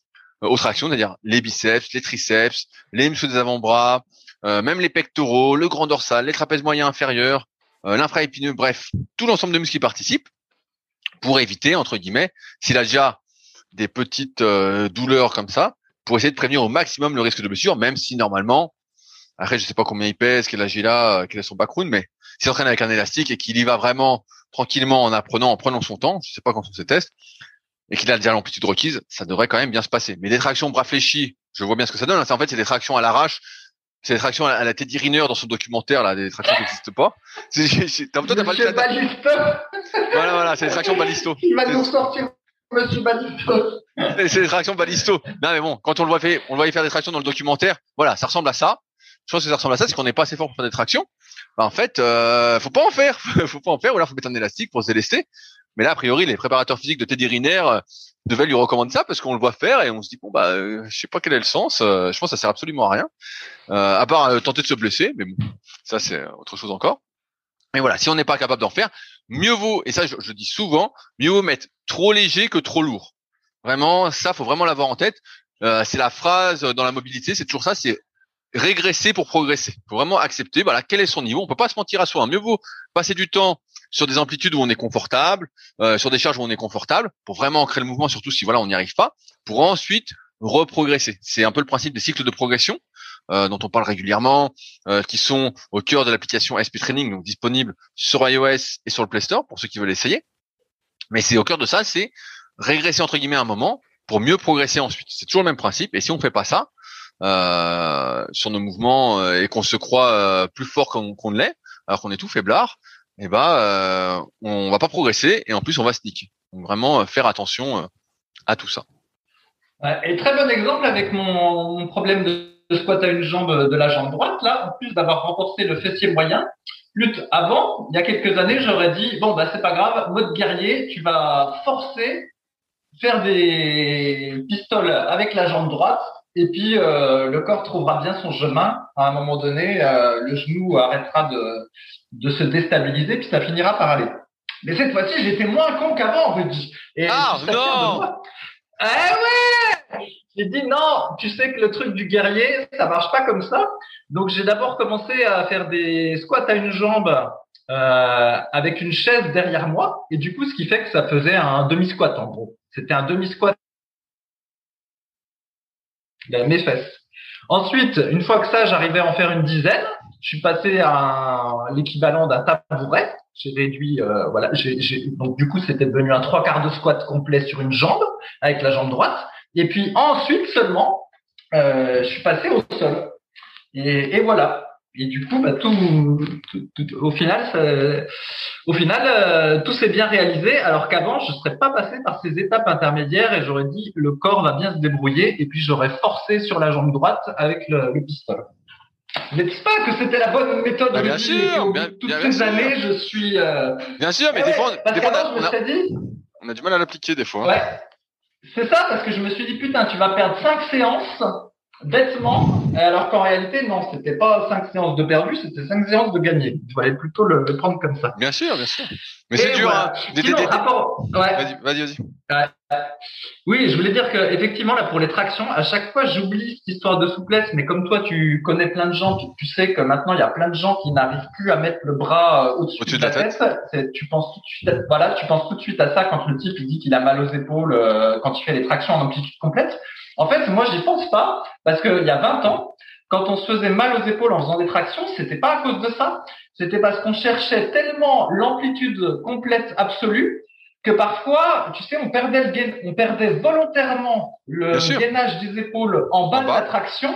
euh, aux tractions, c'est-à-dire les biceps, les triceps, les muscles des avant-bras, euh, même les pectoraux, le grand dorsal, les trapèzes moyens inférieurs, euh, l'infraépineux, bref, tout l'ensemble de muscles qui participent pour éviter, entre guillemets, s'il a déjà des petites euh, douleurs comme ça, pour essayer de prévenir au maximum le risque de blessure, même si normalement, après je sais pas combien il pèse, quel âge il a, quel est son background, mais s'il s'entraîne avec un élastique et qu'il y va vraiment tranquillement en apprenant, en prenant son temps, je sais pas quand sont ses tests, et qu'il a déjà l'amplitude requise, ça devrait quand même bien se passer. Mais des tractions bras fléchis, je vois bien ce que ça donne. En fait, c'est des tractions à l'arrache c'est des tractions à la Teddy Riner dans son documentaire, là, des tractions qui n'existent pas. T'as, toi, t'as pas le Balisto. Voilà, voilà, c'est des tractions Balisto. Il va nous sortir Monsieur Balisto. C'est des tractions Balisto. Non, mais bon, quand on le voit faire, on le voit faire des tractions dans le documentaire, voilà, ça ressemble à ça. Je pense que ça ressemble à ça, c'est qu'on n'est pas assez fort pour faire des tractions. Bah, en fait, euh, faut pas en faire. faut pas en faire, ou alors faut mettre un élastique pour se délester. Mais là, a priori, les préparateurs physiques de Teddy Riner euh, devaient lui recommander ça parce qu'on le voit faire et on se dit bon bah euh, je sais pas quel est le sens. Euh, je pense que ça sert absolument à rien, à part tenter de se blesser. Mais bon, ça c'est autre chose encore. Mais voilà, si on n'est pas capable d'en faire, mieux vaut et ça je, je, dis souvent, mieux vaut mettre trop léger que trop lourd. Vraiment, ça faut vraiment l'avoir en tête. euh, c'est la phrase dans la mobilité, c'est toujours ça, c'est régresser pour progresser. Faut vraiment accepter, voilà, quel est son niveau. On peut pas se mentir à soi. Mieux vaut passer du temps sur des amplitudes où on est confortable, euh, sur des charges où on est confortable, pour vraiment ancrer le mouvement, surtout si voilà on n'y arrive pas, pour ensuite reprogresser. C'est un peu le principe des cycles de progression euh, dont on parle régulièrement, euh, qui sont au cœur de l'application SP Training, donc disponible sur iOS et sur le Play Store pour ceux qui veulent essayer. Mais c'est au cœur de ça, c'est régresser entre guillemets un moment pour mieux progresser ensuite. C'est toujours le même principe. Et si on fait pas ça sur nos mouvements et qu'on se croit plus fort qu'on ne l'est, alors qu'on est tout faiblard, eh ben on va pas progresser et en plus on va sneaker. Donc vraiment faire attention à tout ça. Et très bon exemple avec mon, problème de, squat à une jambe de la jambe droite, là, en plus d'avoir renforcé le fessier moyen. Plus avant, il y a quelques années, j'aurais dit bon bah c'est pas grave, mode guerrier, tu vas forcer, faire des pistoles avec la jambe droite, et puis euh, le corps trouvera bien son chemin. À un moment donné, euh, le genou arrêtera de, de se déstabiliser, puis ça finira par aller. Mais cette fois-ci, j'étais moins con qu'avant, Rudy. Et ah non eh ouais J'ai dit non, tu sais que le truc du guerrier, ça marche pas comme ça. Donc j'ai d'abord commencé à faire des squats à une jambe euh, avec une chaise derrière moi. Et du coup, ce qui fait que ça faisait un demi-squat en gros. C'était un demi-squat mes fesses. Ensuite, une fois que ça, j'arrivais à en faire une dizaine. Je suis passé à l'équivalent d'un tabouret. J'ai réduit, euh, voilà. Donc du coup, c'était devenu un trois quarts de squat complet sur une jambe avec la jambe droite. Et puis ensuite seulement, euh, je suis passé au sol. Et voilà. Et du coup, bah, tout, tout, au final, ça, au final, euh, tout s'est bien réalisé. Alors qu'avant, je serais pas passé par ces étapes intermédiaires et j'aurais dit le corps va bien se débrouiller. Et puis j'aurais forcé sur la jambe droite avec le, le pistolet. Mais dis pas que c'était la bonne méthode. Bah, bien sûr, bien, toutes ces années, je suis. Euh... Bien sûr, mais eh des fois, des fois on, a, dit... on a du mal à l'appliquer des fois. Ouais. C'est ça, parce que je me suis dit putain, tu vas perdre cinq séances bêtement, alors qu'en réalité, non, c'était pas cinq séances de perdu, c'était cinq séances de gagné. Il fallait plutôt le, prendre comme ça. Bien sûr, bien sûr. Mais c'est dur. Hein. Vas-y, vas-y, vas-y. Oui, je voulais dire que effectivement là pour les tractions, à chaque fois j'oublie cette histoire de souplesse, mais comme toi tu connais plein de gens, tu, sais que maintenant il y a plein de gens qui n'arrivent plus à mettre le bras euh, au-dessus de, la tête. Tu penses tout de suite, voilà, tu penses tout de suite à ça quand le type il dit qu'il a mal aux épaules euh, quand il fait les tractions en amplitude complète. En fait, moi, j'y pense pas parce qu'il y a 20 ans, quand on se faisait mal aux épaules en faisant des tractions, c'était pas à cause de ça. C'était parce qu'on cherchait tellement l'amplitude complète absolue que parfois, tu sais, on perdait le gain, on perdait volontairement le gainage des épaules en bas de la traction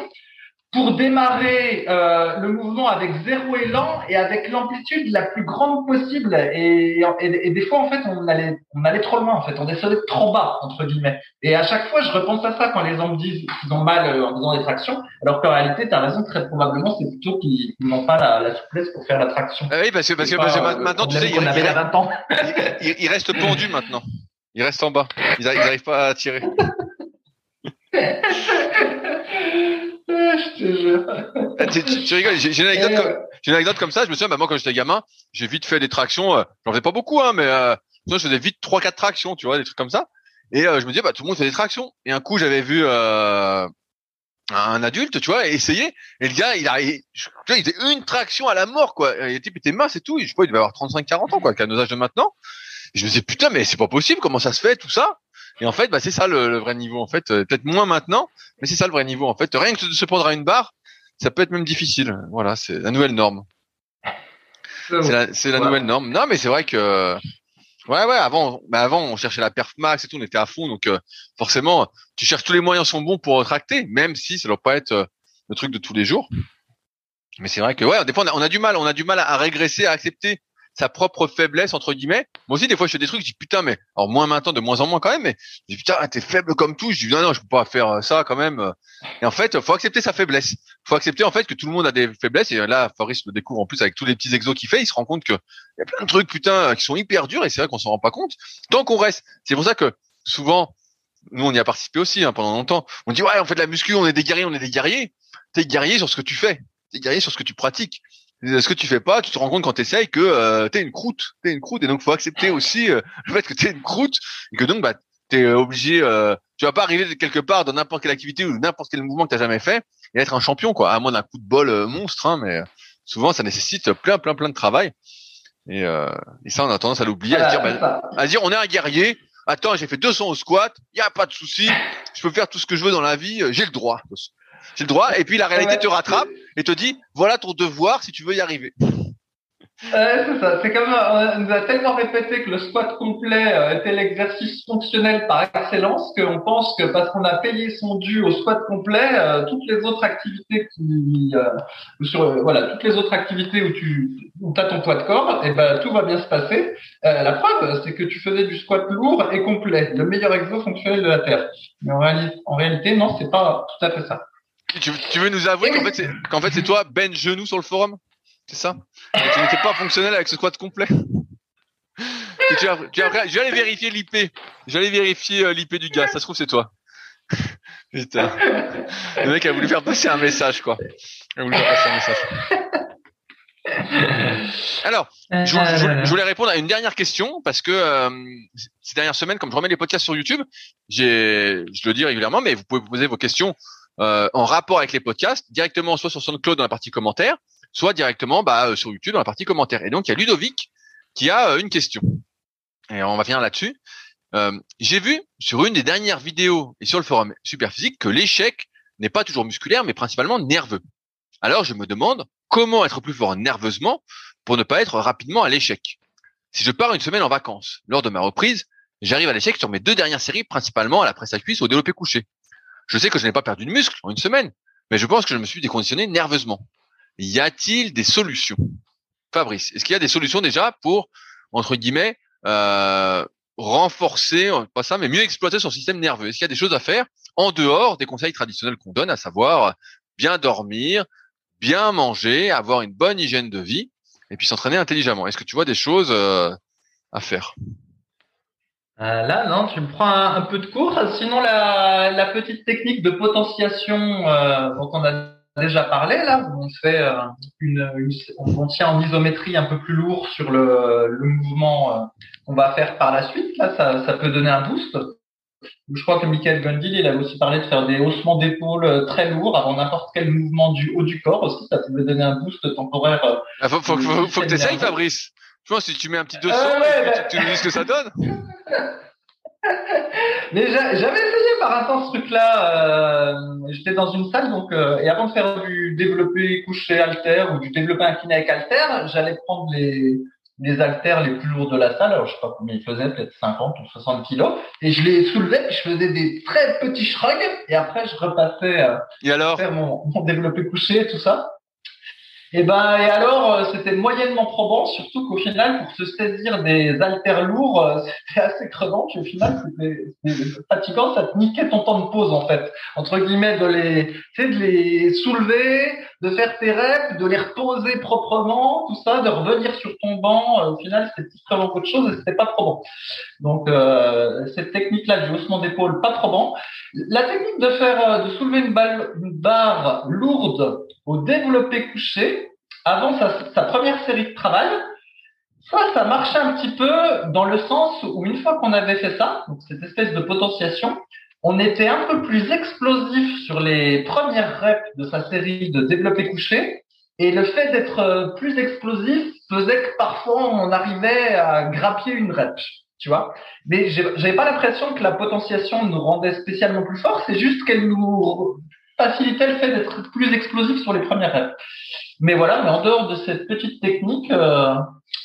pour démarrer euh, le mouvement avec zéro élan et avec l'amplitude la plus grande possible. Et, et, des fois, en fait, on allait, on allait trop loin, en fait. On descendait trop bas, entre guillemets. Et à chaque fois, je repense à ça quand les gens me disent qu'ils ont mal euh, en faisant des tractions. Alors qu'en réalité, tu as raison, très probablement, c'est plutôt qu'ils n'ont pas la, la, souplesse pour faire la traction. Ah oui, parce que, parce que, parce que euh, maintenant, tu sais, il, avait il, 20 ans. il, il, reste pendu maintenant. Il reste en bas. Ils n'arrivent pas à tirer. je te jure. Ah, tu, rigoles, j'ai une anecdote, comme, une anecdote comme ça. Je me souviens, bah, moi, quand j'étais gamin, j'ai vite fait des tractions. Euh, J'en faisais pas beaucoup, hein, mais euh, je faisais vite trois, quatre tractions, tu vois, des trucs comme ça. Et euh, je me disais, bah, tout le monde fait des tractions. Et un coup, j'avais vu euh, un adulte, tu vois, essayer. Et le gars, il a, il, il faisait une traction à la mort, quoi. Et le type était mince et tout. je sais pas, il devait avoir 35, 40 ans, quoi, qu'à nos âges de maintenant. Et je me disais, putain, mais c'est pas possible. Comment ça se fait, tout ça? Et en fait, bah, c'est ça le, le, vrai niveau. En fait, euh, peut-être moins maintenant, mais c'est ça le vrai niveau. En fait, rien que de se prendre à une barre, ça peut être même difficile. Voilà, c'est la nouvelle norme. C'est la, c'est la nouvelle norme. Non, mais c'est vrai que ouais, ouais. Avant, bah avant, on cherchait la perf max et tout, on était à fond. Donc euh, forcément, tu cherches tous les moyens sont bons pour tracter, même si ça doit pas être euh, le truc de tous les jours. Mais c'est vrai que ouais, des fois on a, on a, du mal, on a du mal à régresser, à accepter sa propre faiblesse entre guillemets. Moi aussi des fois je fais des trucs, je dis putain mais alors moins maintenant de moins en moins quand même mais je dis putain t'es faible comme tout, je dis non non je peux pas faire euh, ça quand même. Et en fait faut accepter sa faiblesse. Faut accepter en fait que tout le monde a des faiblesses et là Fabrice le découvre en plus avec tous les petits exos qu'il fait, il se rend compte que y a plein de trucs putain qui sont hyper durs et c'est vrai qu'on s'en rend pas compte. Tant qu'on reste, c'est pour ça que souvent nous on y a participé aussi hein, pendant longtemps. On dit ouais on fait de la muscu, on est des guerriers, on est des guerriers. T'es guerrier sur ce que tu fais, t'es guerrier sur ce que tu pratiques ce que tu fais pas, tu te rends compte quand tu essayes que euh, t'es une croûte, t'es une croûte, et donc faut accepter aussi euh, le fait que t'es une croûte, et que donc bah tu es obligé, euh, tu vas pas arriver de quelque part dans n'importe quelle activité ou n'importe quel mouvement que tu jamais fait et être un champion, quoi. À moins d'un coup de bol euh, monstre, hein, mais souvent ça nécessite plein, plein, plein de travail. Et, euh, et ça, on a tendance à l'oublier, à, dire, bah, à dire, on est un guerrier. Attends, j'ai fait 200 au squat, il y a pas de souci, je peux faire tout ce que je veux dans la vie, euh, j'ai le droit. J'ai le droit. Et puis la réalité te rattrape et te dit, voilà ton devoir si tu veux y arriver. Euh, c'est ça. C'est comme on nous a tellement répété que le squat complet euh, était l'exercice fonctionnel par excellence qu'on pense que parce qu'on a payé son dû au squat complet, euh, toutes les autres activités qui euh, sur voilà toutes les autres activités où tu où as ton poids de corps, et eh ben tout va bien se passer. la preuve, c'est que tu faisais du squat lourd et complet, le meilleur exo fonctionnel de la terre. Mais en réalité, en réalité, non, c'est pas tout à fait ça. Tu, tu veux nous avouer qu'en fait c'est qu'en fait c'est toi Ben genou sur le forum? C'est ça? Tu n'étais pas fonctionnel avec ce squat complet? Tu as, tu as, J'allais vérifier l'IP. J'allais vérifier euh, l'IP du gars. Ça se trouve, c'est toi. Putain. Le mec a voulu faire passer un message, quoi. Il a voulu faire passer un message. Alors, je, je, voulais répondre à une dernière question parce que euh, ces dernières semaines, comme je remets les podcasts sur YouTube, j'ai, je le dis régulièrement, mais vous pouvez vous poser vos questions euh, en rapport avec les podcasts directement soit sur SoundCloud dans la partie commentaires, soit directement bah, euh, sur YouTube dans la partie commentaires. Et donc il y a Ludovic qui a euh, une question. Et on va venir là-dessus. J'ai vu sur une des dernières vidéos et sur le forum Superphysique que l'échec n'est pas toujours musculaire, mais principalement nerveux. Alors je me demande comment être plus fort nerveusement pour ne pas être rapidement à l'échec. Si je pars une semaine en vacances, lors de ma reprise, j'arrive à l'échec sur mes deux dernières séries, principalement à la presse à cuisse au développé couché. Je sais que je n'ai pas perdu de muscle en une semaine, mais je pense que je me suis déconditionné nerveusement. Y a-t-il des solutions? Fabrice, est-ce qu'il y a des solutions déjà pour, entre guillemets, euh, renforcer, pas ça, mais mieux exploiter son système nerveux? Est-ce qu'il y a des choses à faire en dehors des conseils traditionnels qu'on donne, à savoir bien dormir, bien manger, avoir une bonne hygiène de vie, et puis s'entraîner intelligemment? Est-ce que tu vois des choses euh, à faire? Euh, là, non, tu me prends un, peu de cours. Sinon, la, la petite technique de potentiation euh, dont on a déjà parlé là, on fait euh, une, on, tient en isométrie un peu plus lourd sur le, le mouvement euh, qu'on va faire par la suite. Là, ça, ça peut donner un boost. Je crois que Michael Gondil, il avait aussi parlé de faire des haussements d'épaule euh, très lourds avant n'importe quel mouvement du haut du corps aussi. Ça peut donner un boost temporaire. Ah, faut, faut, faut, faut que tu essayes, Fabrice. Je pense que si tu mets un petit 200, euh, ouais, tu, nous dis ce que ça donne. Mais j'avais essayé par temps ce truc-là. Euh, J'étais dans une salle donc euh, et avant de faire du développé couché alter ou du développé incliné avec alter, j'allais prendre les les haltères les plus lourds de la salle. Alors je sais pas combien ils faisaient, peut-être 50 ou 60 kilos. Et je les soulevais, je faisais des très petits shrugs et après je repassais euh, et alors? faire mon, mon développé couché et tout ça. Et ben et alors euh, c'était moyennement probant, surtout qu'au final pour se saisir des haltères lourds, euh, c'était assez crevant. Puis au final c'était fatigant, ça te niquait ton temps de pause en fait, entre guillemets de les, de les soulever, de faire tes reps, de les reposer proprement, tout ça, de revenir sur ton banc. Euh, au final c'était beaucoup de choses et c'était pas probant. Donc cette technique-là du haussement d'épaule pas probant. La technique de faire de soulever une, barre lourde au développé couché avant sa, sa, première série de travail. Ça, ça marchait un petit peu dans le sens où une fois qu'on avait fait ça, donc cette espèce de potentiation, on était un peu plus explosif sur les premières reps de sa série de développé couché. Et le fait d'être plus explosif faisait que parfois on arrivait à grappiller une rep, tu vois. Mais j'avais pas l'impression que la potentiation nous rendait spécialement plus fort, c'est juste qu'elle nous facilitait le fait d'être plus explosif sur les premières reps. Mais voilà, mais en dehors de cette petite technique, euh,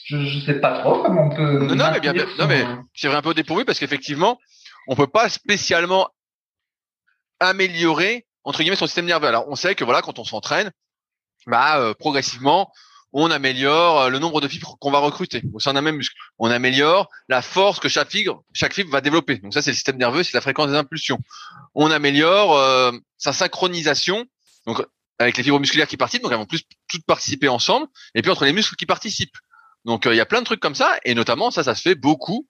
je ne sais pas trop comment on peut. Non, non mais bien, non, mais c'est un peu dépourvu parce qu'effectivement, on peut pas spécialement améliorer entre guillemets son système nerveux. Alors, on sait que voilà, quand on s'entraîne, bah euh, progressivement, on améliore euh, le nombre de fibres qu'on va recruter au sein d'un même muscle. On améliore la force que chaque fibre, chaque fibre va développer. Donc ça, c'est le système nerveux, c'est la fréquence des impulsions. On améliore euh, sa synchronisation. Donc avec les fibres musculaires qui participent, donc elles vont plus toutes participer ensemble, et puis entre les muscles qui participent. Donc euh, il y a plein de trucs comme ça, et notamment ça, ça se fait beaucoup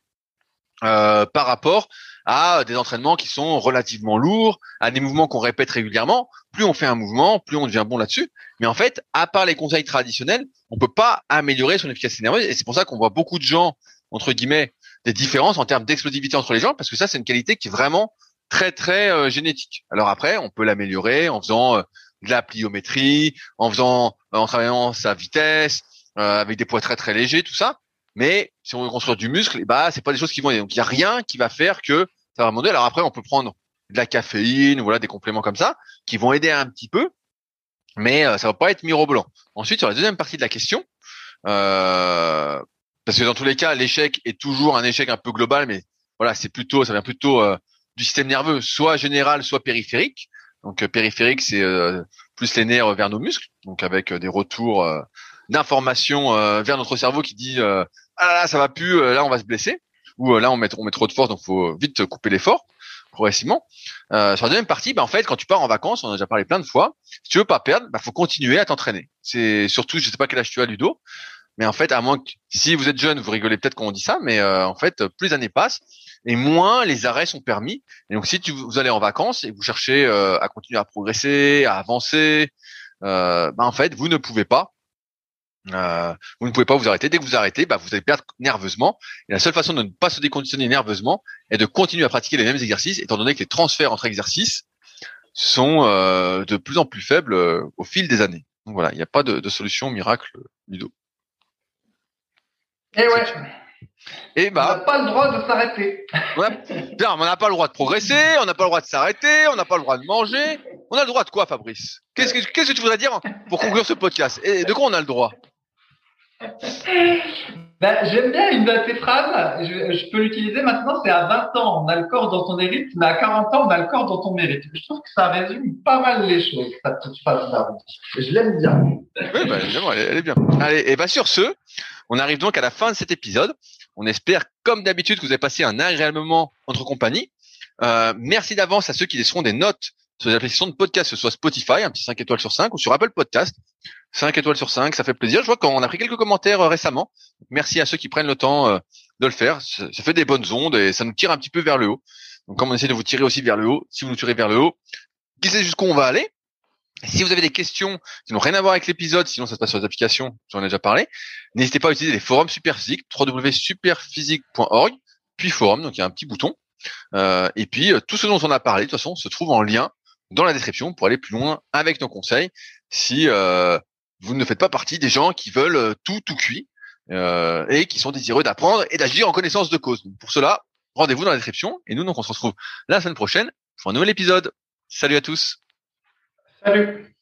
euh, par rapport à des entraînements qui sont relativement lourds, à des mouvements qu'on répète régulièrement. Plus on fait un mouvement, plus on devient bon là-dessus. Mais en fait, à part les conseils traditionnels, on peut pas améliorer son efficacité nerveuse, et c'est pour ça qu'on voit beaucoup de gens entre guillemets des différences en termes d'explosivité entre les gens, parce que ça, c'est une qualité qui est vraiment très très euh, génétique. Alors après, on peut l'améliorer en faisant euh, de la pliométrie, en faisant, en travaillant sa vitesse, avec des poids très très légers, tout ça. Mais si on veut construire du muscle, bah c'est pas des choses qui vont aider. Donc il y a rien qui va faire que ça va monter. Alors après, on peut prendre de la caféine, voilà, des compléments comme ça, qui vont aider un petit peu, mais ça va pas être mirobolant. Ensuite, sur la deuxième partie de la question, euh, parce que dans tous les cas, l'échec est toujours un échec un peu global, mais voilà, c'est plutôt, ça vient plutôt euh, du système nerveux, soit général, soit périphérique. Donc euh, périphérique, c'est euh, plus les nerfs vers nos muscles, donc avec des retours d'informations vers notre cerveau qui dit ah là, ça va plus, là on va se blesser, ou là on met on met trop de force, donc faut vite couper l'effort progressivement. Euh, sur la deuxième partie, bah, en fait, quand tu pars en vacances, on a déjà parlé plein de fois, si tu veux pas perdre, bah, faut continuer à t'entraîner. C'est surtout, je sais pas quel âge tu as, Ludo, mais en fait, à moins que si vous êtes jeune, vous rigolez peut-être quand on dit ça, mais euh, en fait, plus les années passent et moins les arrêts sont permis. Et donc, si tu, vous allez en vacances et vous cherchez euh, à continuer à progresser, à avancer, euh, bah, en fait, vous ne pouvez pas. Vous ne pouvez pas vous arrêter. Dès que vous arrêtez, bah, vous allez perdre nerveusement. Et la seule façon de ne pas se déconditionner nerveusement est de continuer à pratiquer les mêmes exercices, étant donné que les transferts entre exercices sont de plus en plus faibles au fil des années. Donc voilà, il n'y a pas de, de solution miracle, Ludo. Et eh ouais. Et bah, on n'a pas le droit de s'arrêter. on n'a pas le droit de progresser, on n'a pas le droit de s'arrêter, on n'a pas le droit de manger. On a le droit de quoi, Fabrice? Qu'est-ce que qu'est-ce que tu voudrais dire pour conclure ce podcast? Et de quoi on a le droit? Ben, J'aime bien une de tes phrases. Je, peux l'utiliser maintenant. C'est à 20 ans, on a le corps dont on hérite, mais à 40 ans, on a le corps dont on mérite. Je trouve que ça résume pas mal les choses, cette petite phrase-là. Je l'aime bien. Oui, ben, elle, est bien. Allez, et bah sur ce, on arrive donc à la fin de cet épisode. On espère, comme d'habitude, que vous avez passé un agréable moment entre compagnie. Euh, merci d'avance à ceux qui laisseront des notes sur les applications de podcast, que ce soit Spotify, un petit 5 étoiles sur 5, ou sur Apple Podcast, 5 étoiles sur 5, ça fait plaisir. Je vois qu'on a pris quelques commentaires euh, récemment. Merci à ceux qui prennent le temps euh, de le faire. Ça, fait des bonnes ondes et ça nous tire un petit peu vers le haut. Donc comme on essaie de vous tirer aussi vers le haut, si vous nous tirez vers le haut, qui sait jusqu'où on va aller si vous avez des questions qui n'ont rien à voir avec l'épisode, sinon ça se passe sur les applications, j'en ai déjà parlé, n'hésitez pas à utiliser les forums Superphysique, www.superphysique.org, puis forum, donc il y a un petit bouton. Euh, et puis tout ce dont on a parlé, de toute façon, se trouve en lien dans la description pour aller plus loin avec nos conseils. Si euh, vous ne faites pas partie des gens qui veulent tout tout cuit et qui sont désireux d'apprendre et d'agir en connaissance de cause. pour cela, rendez-vous dans la description et nous donc on se retrouve la semaine prochaine pour un nouvel épisode. Salut à tous. Salut